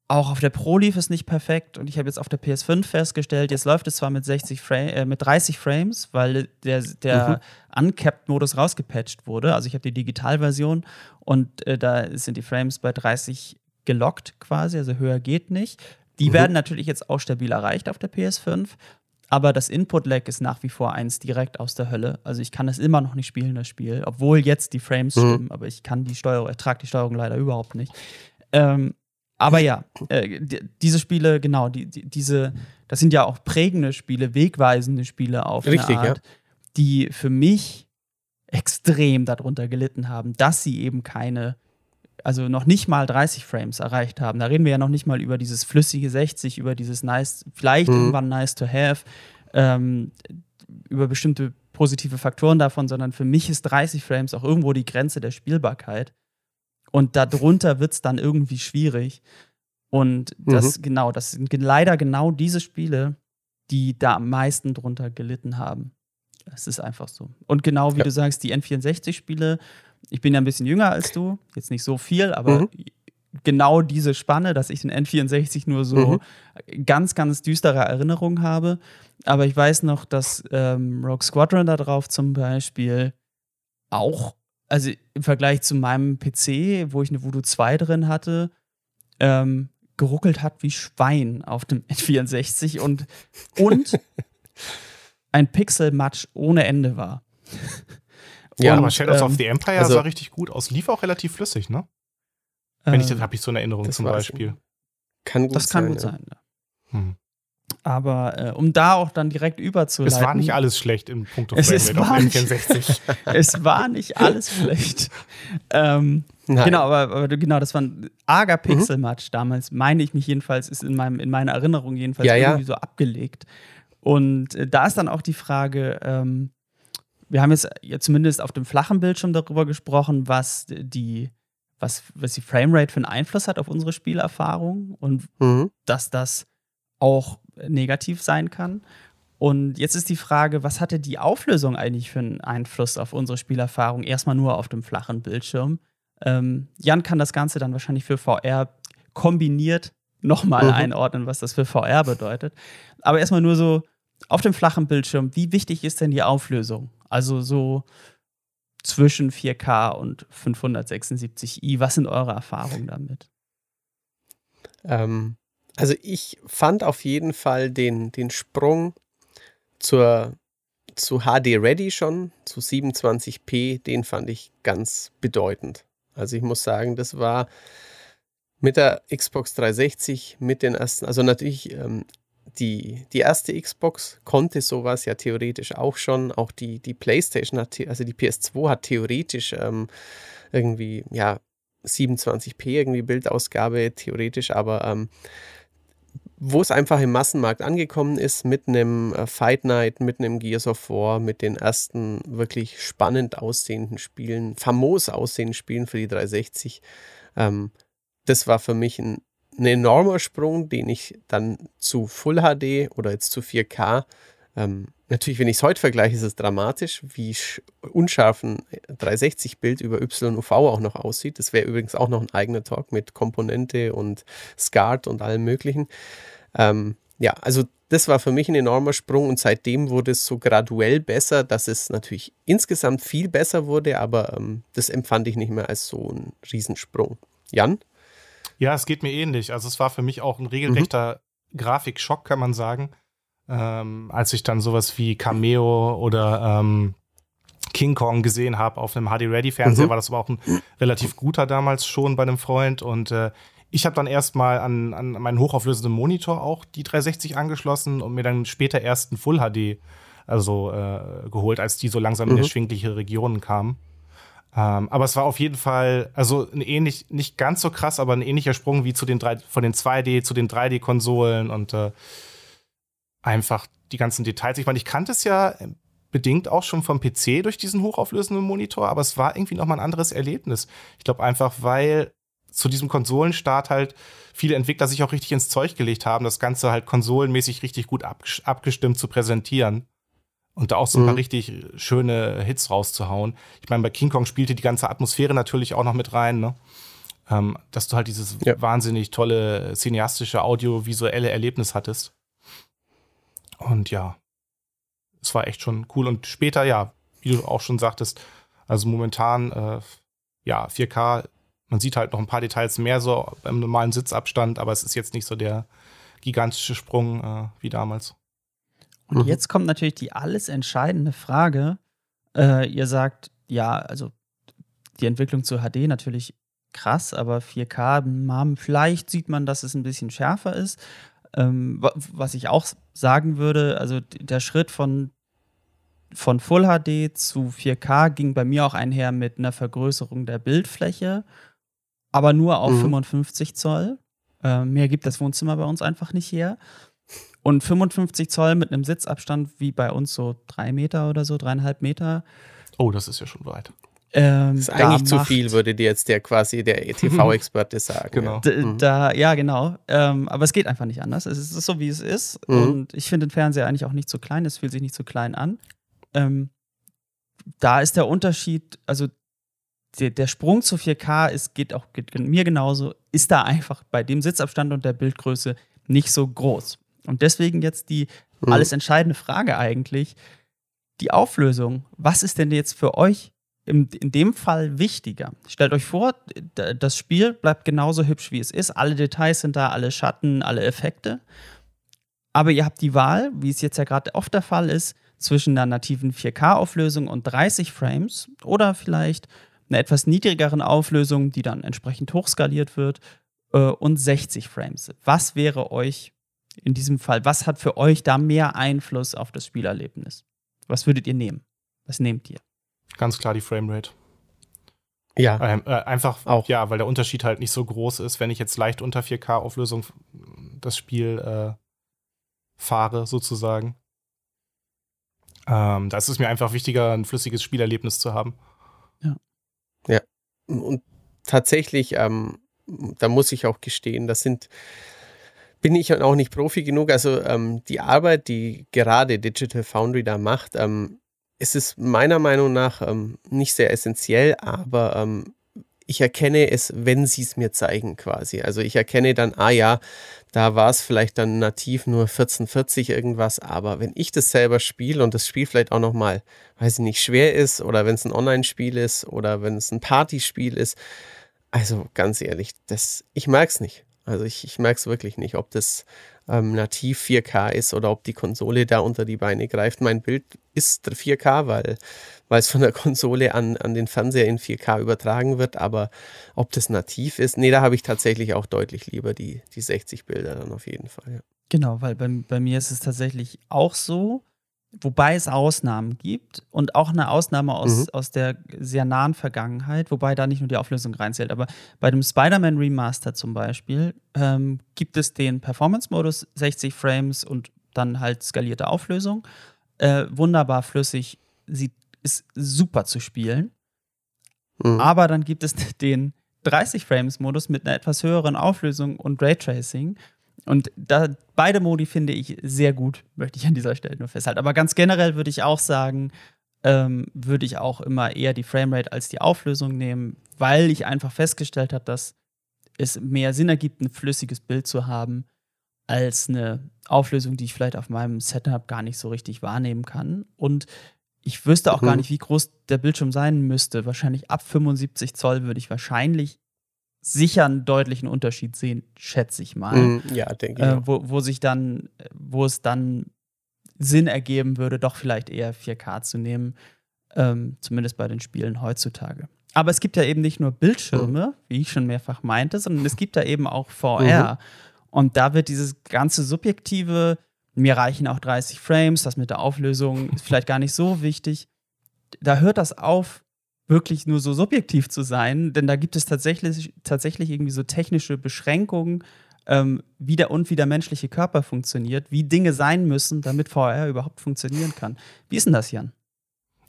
auch auf der Pro lief es nicht perfekt und ich habe jetzt auf der PS5 festgestellt, jetzt läuft es zwar mit 60 Frame, äh, mit 30 Frames, weil der, der mhm. Uncapped-Modus rausgepatcht wurde. Also ich habe die Digitalversion und äh, da sind die Frames bei 30 gelockt quasi, also höher geht nicht. Die mhm. werden natürlich jetzt auch stabil erreicht auf der PS5 aber das Input-Lag ist nach wie vor eins direkt aus der Hölle. Also ich kann es immer noch nicht spielen, das Spiel, obwohl jetzt die Frames mhm. stimmen, aber ich kann die Steuerung, ertrage die Steuerung leider überhaupt nicht. Ähm, aber ja, äh, diese Spiele, genau, die, die, diese, das sind ja auch prägende Spiele, wegweisende Spiele auf Richtig, eine Art, ja. die für mich extrem darunter gelitten haben, dass sie eben keine also noch nicht mal 30 Frames erreicht haben. Da reden wir ja noch nicht mal über dieses flüssige 60, über dieses nice, vielleicht mhm. irgendwann nice to have, ähm, über bestimmte positive Faktoren davon, sondern für mich ist 30 Frames auch irgendwo die Grenze der Spielbarkeit. Und darunter wird es dann irgendwie schwierig. Und das, mhm. genau, das sind leider genau diese Spiele, die da am meisten drunter gelitten haben. Es ist einfach so. Und genau wie ja. du sagst, die N64-Spiele ich bin ja ein bisschen jünger als du, jetzt nicht so viel, aber mhm. genau diese Spanne, dass ich den N64 nur so mhm. ganz, ganz düstere Erinnerungen habe. Aber ich weiß noch, dass ähm, Rogue Squadron da drauf zum Beispiel auch, also im Vergleich zu meinem PC, wo ich eine Voodoo 2 drin hatte, ähm, geruckelt hat wie Schwein auf dem N64 und, und ein Pixel-Match ohne Ende war. Ja, aber Shadows ähm, of the Empire also, sah richtig gut aus. Lief auch relativ flüssig, ne? Wenn ich das habe ich so eine Erinnerung zum Beispiel. Kann gut das sein. Das kann gut ja. sein. Ja. Hm. Aber äh, um da auch dann direkt überzuleiten. Es war nicht alles schlecht im Punkt auf N64. es war nicht alles schlecht. Ähm, genau, aber, aber, genau, das war ein arger mhm. Pixel-Match mhm. damals, meine ich mich jedenfalls, ist in, meinem, in meiner Erinnerung jedenfalls ja, irgendwie ja. so abgelegt. Und äh, da ist dann auch die Frage, ähm, wir haben jetzt ja, zumindest auf dem flachen Bildschirm darüber gesprochen, was die, was, was die Framerate für einen Einfluss hat auf unsere Spielerfahrung und mhm. dass das auch negativ sein kann. Und jetzt ist die Frage, was hatte die Auflösung eigentlich für einen Einfluss auf unsere Spielerfahrung? Erstmal nur auf dem flachen Bildschirm. Ähm, Jan kann das Ganze dann wahrscheinlich für VR kombiniert nochmal mhm. einordnen, was das für VR bedeutet. Aber erstmal nur so auf dem flachen Bildschirm, wie wichtig ist denn die Auflösung? Also so zwischen 4K und 576i. Was sind eure Erfahrungen damit? Ähm, also ich fand auf jeden Fall den, den Sprung zur, zu HD Ready schon, zu 27p, den fand ich ganz bedeutend. Also ich muss sagen, das war mit der Xbox 360, mit den ersten, also natürlich ähm, die, die erste Xbox konnte sowas ja theoretisch auch schon. Auch die, die PlayStation hat, also die PS2 hat theoretisch ähm, irgendwie, ja, 27p irgendwie Bildausgabe, theoretisch, aber ähm, wo es einfach im Massenmarkt angekommen ist, mit einem äh, Fight Night, mit einem Gears of War, mit den ersten wirklich spannend aussehenden Spielen, famos aussehenden Spielen für die 360. Ähm, das war für mich ein ein enormer Sprung, den ich dann zu Full HD oder jetzt zu 4K, ähm, natürlich, wenn ich es heute vergleiche, ist es dramatisch, wie unscharf ein 360-Bild über YUV auch noch aussieht. Das wäre übrigens auch noch ein eigener Talk mit Komponente und SCART und allem Möglichen. Ähm, ja, also das war für mich ein enormer Sprung und seitdem wurde es so graduell besser, dass es natürlich insgesamt viel besser wurde, aber ähm, das empfand ich nicht mehr als so ein Riesensprung. Jan? Ja, es geht mir ähnlich. Also es war für mich auch ein regelrechter mhm. Grafikschock, kann man sagen. Ähm, als ich dann sowas wie Cameo oder ähm, King Kong gesehen habe auf einem HD-Ready-Fernseher, mhm. war das aber auch ein relativ guter damals schon bei einem Freund. Und äh, ich habe dann erstmal an, an meinen hochauflösenden Monitor auch die 360 angeschlossen und mir dann später erst ein Full HD also äh, geholt, als die so langsam mhm. in erschwingliche Regionen kamen. Ähm, aber es war auf jeden Fall, also ein ähnlich, nicht ganz so krass, aber ein ähnlicher Sprung wie zu den drei, von den 2D zu den 3D-Konsolen und äh, einfach die ganzen Details. Ich meine, ich kannte es ja bedingt auch schon vom PC durch diesen hochauflösenden Monitor, aber es war irgendwie nochmal ein anderes Erlebnis. Ich glaube einfach, weil zu diesem Konsolenstart halt viele Entwickler sich auch richtig ins Zeug gelegt haben, das Ganze halt konsolenmäßig richtig gut abgestimmt zu präsentieren und da auch so ein paar mhm. richtig schöne Hits rauszuhauen. Ich meine, bei King Kong spielte die ganze Atmosphäre natürlich auch noch mit rein, ne? Ähm, dass du halt dieses ja. wahnsinnig tolle cineastische, audiovisuelle Erlebnis hattest. Und ja, es war echt schon cool. Und später, ja, wie du auch schon sagtest, also momentan, äh, ja, 4K, man sieht halt noch ein paar Details mehr so beim normalen Sitzabstand, aber es ist jetzt nicht so der gigantische Sprung äh, wie damals. Und mhm. jetzt kommt natürlich die alles entscheidende Frage. Äh, ihr sagt, ja, also die Entwicklung zu HD natürlich krass, aber 4K, vielleicht sieht man, dass es ein bisschen schärfer ist. Ähm, was ich auch sagen würde, also der Schritt von, von Full HD zu 4K ging bei mir auch einher mit einer Vergrößerung der Bildfläche, aber nur auf mhm. 55 Zoll. Äh, mehr gibt das Wohnzimmer bei uns einfach nicht her. Und 55 Zoll mit einem Sitzabstand wie bei uns so drei Meter oder so, dreieinhalb Meter. Oh, das ist ja schon weit. Ähm, das ist eigentlich zu viel, würde dir jetzt der quasi der TV-Experte sagen. genau. Ja. Mhm. Da, ja, genau. Ähm, aber es geht einfach nicht anders. Es ist so, wie es ist. Mhm. Und ich finde den Fernseher eigentlich auch nicht zu klein. Es fühlt sich nicht zu klein an. Ähm, da ist der Unterschied, also der, der Sprung zu 4K ist, geht auch geht mir genauso, ist da einfach bei dem Sitzabstand und der Bildgröße nicht so groß. Und deswegen jetzt die mhm. alles entscheidende Frage eigentlich, die Auflösung. Was ist denn jetzt für euch in, in dem Fall wichtiger? Stellt euch vor, das Spiel bleibt genauso hübsch, wie es ist. Alle Details sind da, alle Schatten, alle Effekte. Aber ihr habt die Wahl, wie es jetzt ja gerade oft der Fall ist, zwischen einer nativen 4K-Auflösung und 30 Frames oder vielleicht einer etwas niedrigeren Auflösung, die dann entsprechend hochskaliert wird äh, und 60 Frames. Was wäre euch in diesem Fall, was hat für euch da mehr Einfluss auf das Spielerlebnis? Was würdet ihr nehmen? Was nehmt ihr? Ganz klar die Framerate. Ja. Ähm, äh, einfach, auch. ja, weil der Unterschied halt nicht so groß ist, wenn ich jetzt leicht unter 4K-Auflösung das Spiel äh, fahre, sozusagen. Ähm, da ist es mir einfach wichtiger, ein flüssiges Spielerlebnis zu haben. Ja. Ja. Und tatsächlich, ähm, da muss ich auch gestehen, das sind bin ich auch nicht Profi genug. Also ähm, die Arbeit, die gerade Digital Foundry da macht, ähm, ist es meiner Meinung nach ähm, nicht sehr essentiell, aber ähm, ich erkenne es, wenn sie es mir zeigen quasi. Also ich erkenne dann, ah ja, da war es vielleicht dann nativ nur 1440 irgendwas, aber wenn ich das selber spiele und das Spiel vielleicht auch nochmal, weiß ich nicht, schwer ist oder wenn es ein Online-Spiel ist oder wenn es ein Partyspiel ist, also ganz ehrlich, das, ich mag es nicht. Also ich, ich merke es wirklich nicht, ob das ähm, nativ 4K ist oder ob die Konsole da unter die Beine greift. Mein Bild ist 4K, weil, es von der Konsole an, an den Fernseher in 4K übertragen wird. Aber ob das nativ ist, nee, da habe ich tatsächlich auch deutlich lieber die, die 60 Bilder dann auf jeden Fall. Ja. Genau, weil bei, bei mir ist es tatsächlich auch so, Wobei es Ausnahmen gibt und auch eine Ausnahme aus, mhm. aus der sehr nahen Vergangenheit, wobei da nicht nur die Auflösung reinzählt. Aber bei dem Spider-Man Remaster zum Beispiel ähm, gibt es den Performance-Modus, 60 Frames und dann halt skalierte Auflösung. Äh, wunderbar flüssig, sieht, ist super zu spielen. Mhm. Aber dann gibt es den 30 Frames-Modus mit einer etwas höheren Auflösung und Raytracing. Und da, beide Modi finde ich sehr gut, möchte ich an dieser Stelle nur festhalten. Aber ganz generell würde ich auch sagen, ähm, würde ich auch immer eher die Framerate als die Auflösung nehmen, weil ich einfach festgestellt habe, dass es mehr Sinn ergibt, ein flüssiges Bild zu haben, als eine Auflösung, die ich vielleicht auf meinem Setup gar nicht so richtig wahrnehmen kann. Und ich wüsste auch mhm. gar nicht, wie groß der Bildschirm sein müsste. Wahrscheinlich ab 75 Zoll würde ich wahrscheinlich sicher einen deutlichen Unterschied sehen, schätze ich mal. Mm, ja, denke ich. Äh, wo, wo sich dann, wo es dann Sinn ergeben würde, doch vielleicht eher 4K zu nehmen, ähm, zumindest bei den Spielen heutzutage. Aber es gibt ja eben nicht nur Bildschirme, mhm. wie ich schon mehrfach meinte, sondern es gibt ja eben auch VR. Mhm. Und da wird dieses ganze subjektive, mir reichen auch 30 Frames, das mit der Auflösung ist vielleicht gar nicht so wichtig. Da hört das auf, wirklich nur so subjektiv zu sein, denn da gibt es tatsächlich, tatsächlich irgendwie so technische Beschränkungen, ähm, wie der und wie der menschliche Körper funktioniert, wie Dinge sein müssen, damit VR überhaupt funktionieren kann. Wie ist denn das, Jan?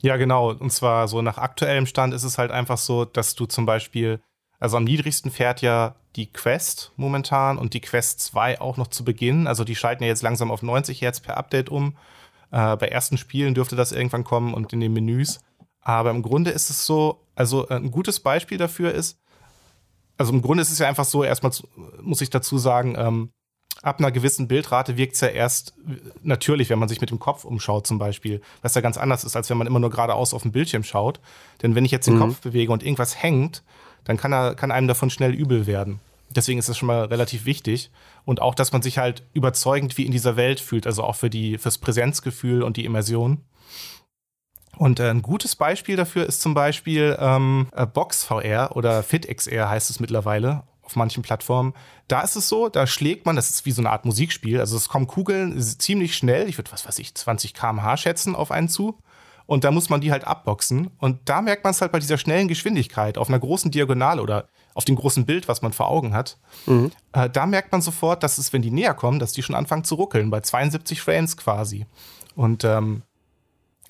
Ja, genau. Und zwar so nach aktuellem Stand ist es halt einfach so, dass du zum Beispiel, also am niedrigsten fährt ja die Quest momentan und die Quest 2 auch noch zu Beginn. Also die schalten ja jetzt langsam auf 90 Hertz per Update um. Äh, bei ersten Spielen dürfte das irgendwann kommen und in den Menüs. Aber im Grunde ist es so, also äh, ein gutes Beispiel dafür ist, also im Grunde ist es ja einfach so, erstmal muss ich dazu sagen, ähm, ab einer gewissen Bildrate wirkt es ja erst natürlich, wenn man sich mit dem Kopf umschaut zum Beispiel, was ja ganz anders ist, als wenn man immer nur geradeaus auf dem Bildschirm schaut. Denn wenn ich jetzt den mhm. Kopf bewege und irgendwas hängt, dann kann, er, kann einem davon schnell übel werden. Deswegen ist das schon mal relativ wichtig. Und auch, dass man sich halt überzeugend wie in dieser Welt fühlt, also auch für die, fürs Präsenzgefühl und die Immersion. Und äh, ein gutes Beispiel dafür ist zum Beispiel ähm, äh, BoxVR oder FitXR heißt es mittlerweile auf manchen Plattformen. Da ist es so, da schlägt man, das ist wie so eine Art Musikspiel, also es kommen Kugeln ziemlich schnell, ich würde was weiß ich, 20 km/h schätzen auf einen zu. Und da muss man die halt abboxen. Und da merkt man es halt bei dieser schnellen Geschwindigkeit auf einer großen Diagonale oder auf dem großen Bild, was man vor Augen hat. Mhm. Äh, da merkt man sofort, dass es, wenn die näher kommen, dass die schon anfangen zu ruckeln, bei 72 Frames quasi. Und ähm,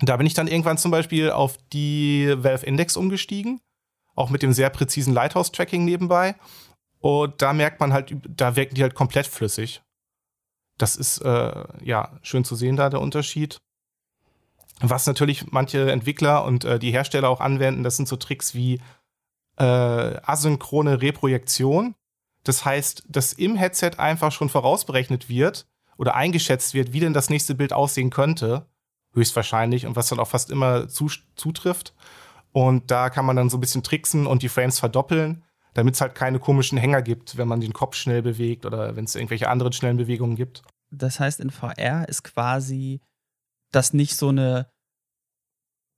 da bin ich dann irgendwann zum Beispiel auf die Valve Index umgestiegen, auch mit dem sehr präzisen Lighthouse-Tracking nebenbei. Und da merkt man halt, da wirken die halt komplett flüssig. Das ist äh, ja schön zu sehen, da der Unterschied. Was natürlich manche Entwickler und äh, die Hersteller auch anwenden, das sind so Tricks wie äh, asynchrone Reprojektion. Das heißt, dass im Headset einfach schon vorausberechnet wird oder eingeschätzt wird, wie denn das nächste Bild aussehen könnte höchstwahrscheinlich und was dann auch fast immer zu, zutrifft. Und da kann man dann so ein bisschen tricksen und die Frames verdoppeln, damit es halt keine komischen Hänger gibt, wenn man den Kopf schnell bewegt oder wenn es irgendwelche anderen schnellen Bewegungen gibt. Das heißt, in VR ist quasi das nicht so eine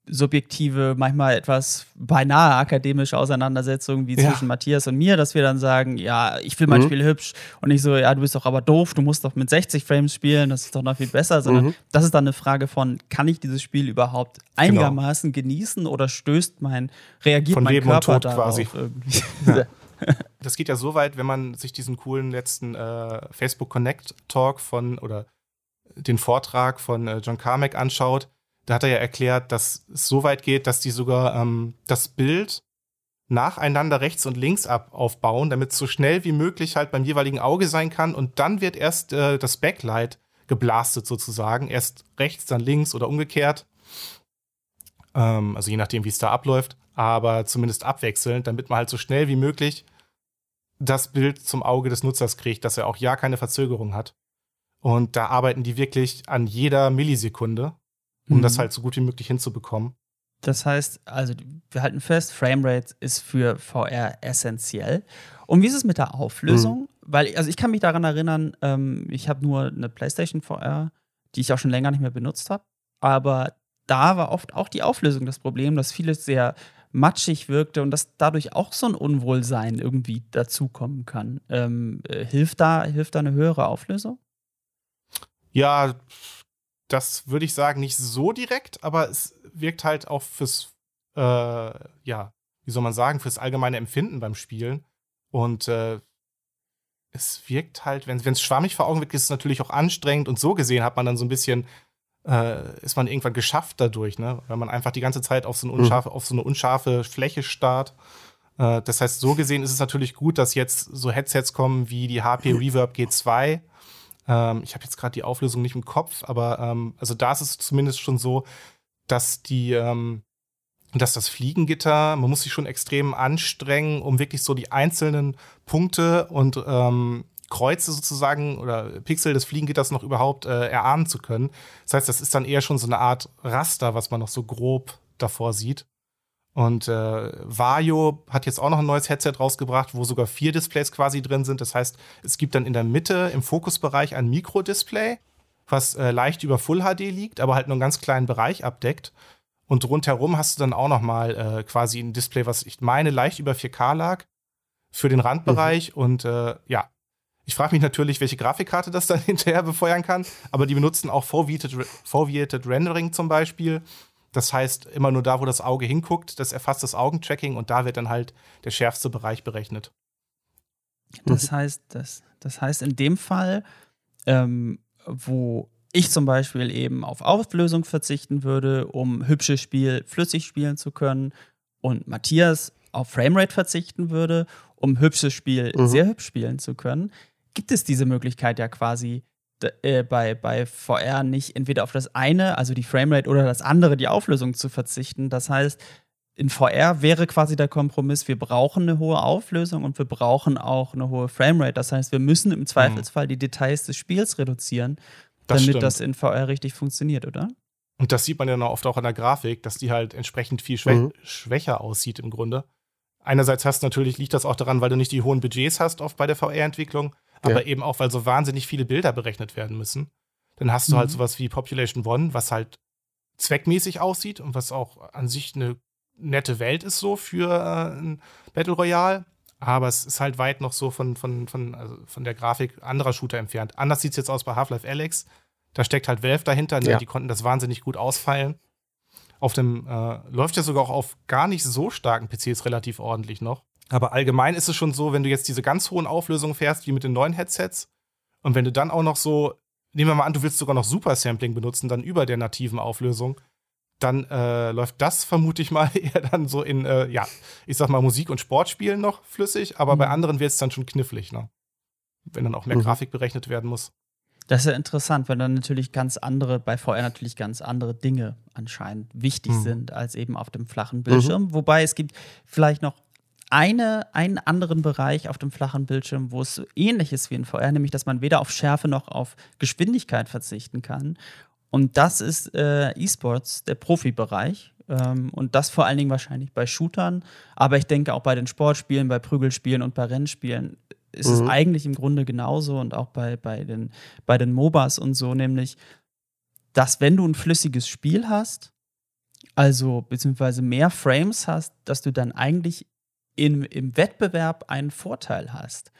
subjektive, manchmal etwas beinahe akademische Auseinandersetzung wie zwischen ja. Matthias und mir, dass wir dann sagen, ja, ich will mein mhm. Spiel hübsch und ich so, ja, du bist doch aber doof, du musst doch mit 60 Frames spielen, das ist doch noch viel besser, sondern mhm. das ist dann eine Frage von, kann ich dieses Spiel überhaupt genau. einigermaßen genau. genießen oder stößt mein, reagiert von mein Leben Körper und Tod quasi. irgendwie? Ja. das geht ja so weit, wenn man sich diesen coolen letzten äh, Facebook Connect Talk von oder den Vortrag von äh, John Carmack anschaut, da hat er ja erklärt, dass es so weit geht, dass die sogar ähm, das Bild nacheinander rechts und links ab aufbauen, damit es so schnell wie möglich halt beim jeweiligen Auge sein kann und dann wird erst äh, das Backlight geblastet sozusagen, erst rechts, dann links oder umgekehrt. Ähm, also je nachdem, wie es da abläuft, aber zumindest abwechselnd, damit man halt so schnell wie möglich das Bild zum Auge des Nutzers kriegt, dass er auch ja keine Verzögerung hat. Und da arbeiten die wirklich an jeder Millisekunde um mhm. das halt so gut wie möglich hinzubekommen. Das heißt, also wir halten fest, Framerate ist für VR essentiell. Und wie ist es mit der Auflösung? Mhm. Weil, also ich kann mich daran erinnern, ähm, ich habe nur eine PlayStation VR, die ich auch schon länger nicht mehr benutzt habe. Aber da war oft auch die Auflösung das Problem, dass vieles sehr matschig wirkte und dass dadurch auch so ein Unwohlsein irgendwie dazukommen kann. Ähm, äh, hilft, da, hilft da eine höhere Auflösung? Ja, das würde ich sagen, nicht so direkt, aber es wirkt halt auch fürs, äh, ja, wie soll man sagen, fürs allgemeine Empfinden beim Spielen. Und äh, es wirkt halt, wenn es schwammig vor Augen wirkt, ist es natürlich auch anstrengend und so gesehen hat man dann so ein bisschen, äh, ist man irgendwann geschafft dadurch, ne? Weil man einfach die ganze Zeit auf so eine mhm. unscharfe, mhm. auf so eine unscharfe Fläche starrt. Äh, das heißt, so gesehen ist es natürlich gut, dass jetzt so Headsets kommen wie die HP Reverb G2, ähm, ich habe jetzt gerade die Auflösung nicht im Kopf, aber ähm, also da ist es zumindest schon so, dass die, ähm, dass das Fliegengitter, man muss sich schon extrem anstrengen, um wirklich so die einzelnen Punkte und ähm, Kreuze sozusagen oder Pixel des Fliegengitters noch überhaupt äh, erahnen zu können. Das heißt, das ist dann eher schon so eine Art Raster, was man noch so grob davor sieht. Und äh, Vario hat jetzt auch noch ein neues Headset rausgebracht, wo sogar vier Displays quasi drin sind. Das heißt, es gibt dann in der Mitte im Fokusbereich ein Mikrodisplay, was äh, leicht über Full HD liegt, aber halt nur einen ganz kleinen Bereich abdeckt. Und rundherum hast du dann auch noch mal äh, quasi ein Display, was ich meine leicht über 4K lag für den Randbereich. Mhm. Und äh, ja, ich frage mich natürlich, welche Grafikkarte das dann hinterher befeuern kann. Aber die benutzen auch Foveated Rendering zum Beispiel. Das heißt, immer nur da, wo das Auge hinguckt, das erfasst das Augentracking und da wird dann halt der schärfste Bereich berechnet. Das heißt, das, das heißt, in dem Fall, ähm, wo ich zum Beispiel eben auf Auflösung verzichten würde, um hübsches Spiel flüssig spielen zu können, und Matthias auf Framerate verzichten würde, um hübsches Spiel mhm. sehr hübsch spielen zu können, gibt es diese Möglichkeit ja quasi äh, bei, bei VR nicht entweder auf das eine, also die Framerate, oder das andere, die Auflösung zu verzichten. Das heißt, in VR wäre quasi der Kompromiss, wir brauchen eine hohe Auflösung und wir brauchen auch eine hohe Framerate. Das heißt, wir müssen im Zweifelsfall die Details des Spiels reduzieren, das damit stimmt. das in VR richtig funktioniert, oder? Und das sieht man ja noch oft auch an der Grafik, dass die halt entsprechend viel schwä mhm. schwächer aussieht im Grunde. Einerseits hast natürlich liegt das auch daran, weil du nicht die hohen Budgets hast oft bei der VR-Entwicklung aber ja. eben auch, weil so wahnsinnig viele Bilder berechnet werden müssen. Dann hast du halt mhm. halt sowas wie Population One, was halt zweckmäßig aussieht und was auch an sich eine nette Welt ist so für äh, ein Battle Royale. Aber es ist halt weit noch so von, von, von, also von der Grafik anderer Shooter entfernt. Anders sieht es jetzt aus bei Half-Life Alex. Da steckt halt Valve dahinter, ne? ja. die konnten das wahnsinnig gut ausfeilen. Auf dem äh, läuft ja sogar auch auf gar nicht so starken PCs relativ ordentlich noch. Aber allgemein ist es schon so, wenn du jetzt diese ganz hohen Auflösungen fährst, wie mit den neuen Headsets, und wenn du dann auch noch so, nehmen wir mal an, du willst sogar noch Super Sampling benutzen, dann über der nativen Auflösung, dann äh, läuft das vermute ich mal eher dann so in, äh, ja, ich sag mal Musik- und Sportspielen noch flüssig, aber mhm. bei anderen wird es dann schon knifflig, ne? Wenn dann auch mehr mhm. Grafik berechnet werden muss. Das ist ja interessant, weil dann natürlich ganz andere, bei VR natürlich ganz andere Dinge anscheinend wichtig mhm. sind als eben auf dem flachen Bildschirm. Mhm. Wobei es gibt vielleicht noch eine, einen anderen Bereich auf dem flachen Bildschirm, wo es so ähnlich ist wie in VR, nämlich dass man weder auf Schärfe noch auf Geschwindigkeit verzichten kann. Und das ist äh, E-Sports, der Profibereich. Ähm, und das vor allen Dingen wahrscheinlich bei Shootern, aber ich denke auch bei den Sportspielen, bei Prügelspielen und bei Rennspielen ist mhm. es eigentlich im Grunde genauso und auch bei, bei, den, bei den MOBAs und so, nämlich, dass wenn du ein flüssiges Spiel hast, also beziehungsweise mehr Frames hast, dass du dann eigentlich in, im Wettbewerb einen Vorteil hast.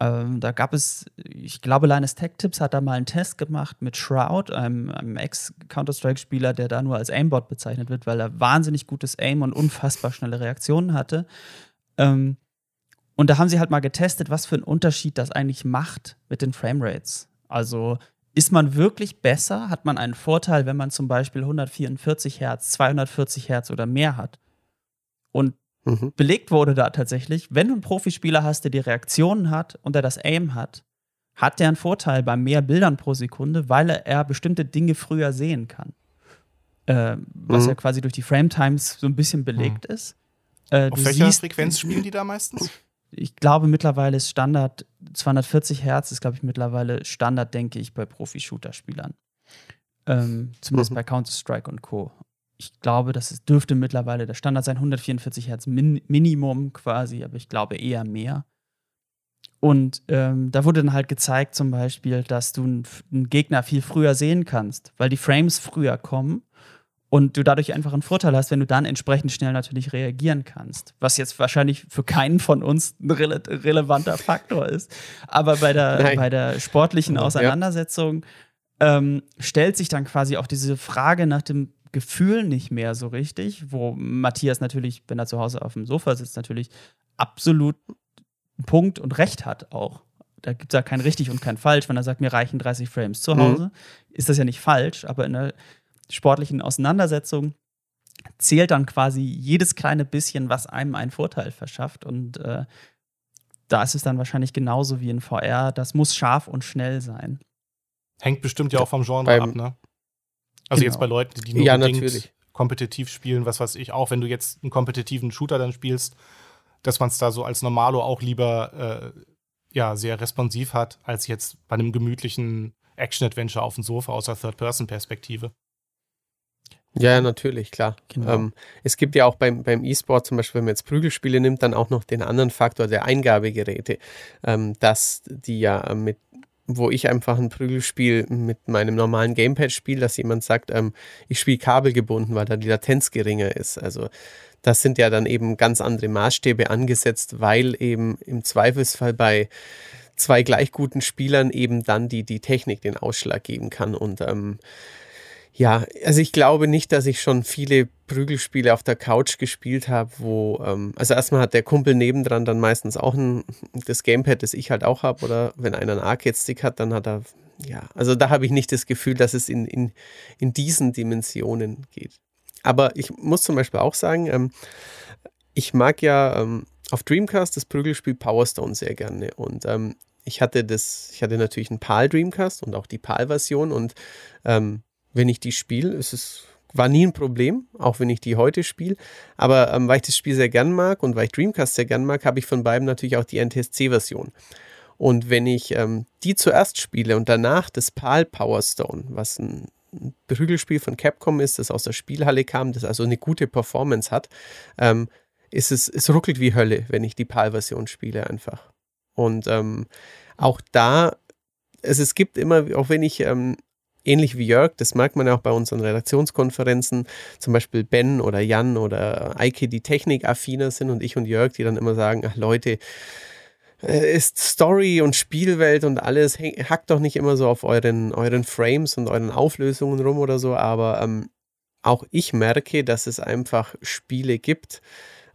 Ähm, da gab es, ich glaube, Linus Tech Tips hat da mal einen Test gemacht mit Shroud, einem, einem Ex-Counter-Strike-Spieler, der da nur als Aimbot bezeichnet wird, weil er wahnsinnig gutes Aim und unfassbar schnelle Reaktionen hatte. Ähm, und da haben sie halt mal getestet, was für einen Unterschied das eigentlich macht mit den Framerates. Also ist man wirklich besser? Hat man einen Vorteil, wenn man zum Beispiel 144 Hertz, 240 Hertz oder mehr hat? Und mhm. belegt wurde da tatsächlich, wenn du einen Profispieler hast, der die Reaktionen hat und der das Aim hat, hat der einen Vorteil bei mehr Bildern pro Sekunde, weil er bestimmte Dinge früher sehen kann. Äh, was mhm. ja quasi durch die Frame Times so ein bisschen belegt mhm. ist. Äh, Auf welcher Frequenz spielen die da meistens? ich glaube, mittlerweile ist Standard 240 Hertz, ist, glaube ich, mittlerweile Standard, denke ich, bei Profi-Shooter-Spielern. Ähm, zumindest mhm. bei Counter-Strike und Co. Ich glaube, das dürfte mittlerweile der Standard sein, 144 Hertz Min Minimum quasi, aber ich glaube eher mehr. Und ähm, da wurde dann halt gezeigt, zum Beispiel, dass du einen Gegner viel früher sehen kannst, weil die Frames früher kommen und du dadurch einfach einen Vorteil hast, wenn du dann entsprechend schnell natürlich reagieren kannst. Was jetzt wahrscheinlich für keinen von uns ein rele relevanter Faktor ist. Aber bei der, bei der sportlichen Auseinandersetzung ja. ähm, stellt sich dann quasi auch diese Frage nach dem Gefühl nicht mehr so richtig, wo Matthias natürlich, wenn er zu Hause auf dem Sofa sitzt, natürlich absolut Punkt und Recht hat auch. Da gibt es ja kein richtig und kein falsch. Wenn er sagt, mir reichen 30 Frames zu Hause, mhm. ist das ja nicht falsch, aber in der sportlichen Auseinandersetzung zählt dann quasi jedes kleine bisschen, was einem einen Vorteil verschafft. Und äh, da ist es dann wahrscheinlich genauso wie in VR. Das muss scharf und schnell sein. Hängt bestimmt ja auch vom Genre Beim, ab, ne? Also genau. jetzt bei Leuten, die nur ja, natürlich. kompetitiv spielen, was weiß ich, auch wenn du jetzt einen kompetitiven Shooter dann spielst, dass man es da so als Normalo auch lieber äh, ja, sehr responsiv hat, als jetzt bei einem gemütlichen Action-Adventure auf dem Sofa aus der Third-Person-Perspektive. Ja, natürlich, klar. Genau. Ähm, es gibt ja auch beim, beim E-Sport zum Beispiel, wenn man jetzt Prügelspiele nimmt, dann auch noch den anderen Faktor der Eingabegeräte, ähm, dass die ja mit wo ich einfach ein Prügelspiel mit meinem normalen Gamepad spiele, dass jemand sagt, ähm, ich spiele kabelgebunden, weil da die Latenz geringer ist. Also das sind ja dann eben ganz andere Maßstäbe angesetzt, weil eben im Zweifelsfall bei zwei gleich guten Spielern eben dann die, die Technik den Ausschlag geben kann. Und ähm, ja, also ich glaube nicht, dass ich schon viele Prügelspiele auf der Couch gespielt habe, wo, ähm, also erstmal hat der Kumpel nebendran dann meistens auch ein, das Gamepad, das ich halt auch habe, oder wenn einer einen Arcade-Stick hat, dann hat er, ja, also da habe ich nicht das Gefühl, dass es in, in, in diesen Dimensionen geht. Aber ich muss zum Beispiel auch sagen, ähm, ich mag ja ähm, auf Dreamcast das Prügelspiel Power Stone sehr gerne und ähm, ich hatte das, ich hatte natürlich einen PAL Dreamcast und auch die PAL-Version und ähm, wenn ich die spiele. Es ist, war nie ein Problem, auch wenn ich die heute spiele. Aber ähm, weil ich das Spiel sehr gern mag und weil ich Dreamcast sehr gern mag, habe ich von beiden natürlich auch die NTSC-Version. Und wenn ich ähm, die zuerst spiele und danach das PAL Power Stone, was ein Prügelspiel von Capcom ist, das aus der Spielhalle kam, das also eine gute Performance hat, ähm, ist es, es ruckelt wie Hölle, wenn ich die PAL-Version spiele einfach. Und ähm, auch da, es, es gibt immer, auch wenn ich ähm, ähnlich wie Jörg, das merkt man ja auch bei unseren Redaktionskonferenzen, zum Beispiel Ben oder Jan oder Eike, die technikaffiner sind und ich und Jörg, die dann immer sagen, ach Leute, äh, ist Story und Spielwelt und alles, hackt doch nicht immer so auf euren, euren Frames und euren Auflösungen rum oder so, aber ähm, auch ich merke, dass es einfach Spiele gibt,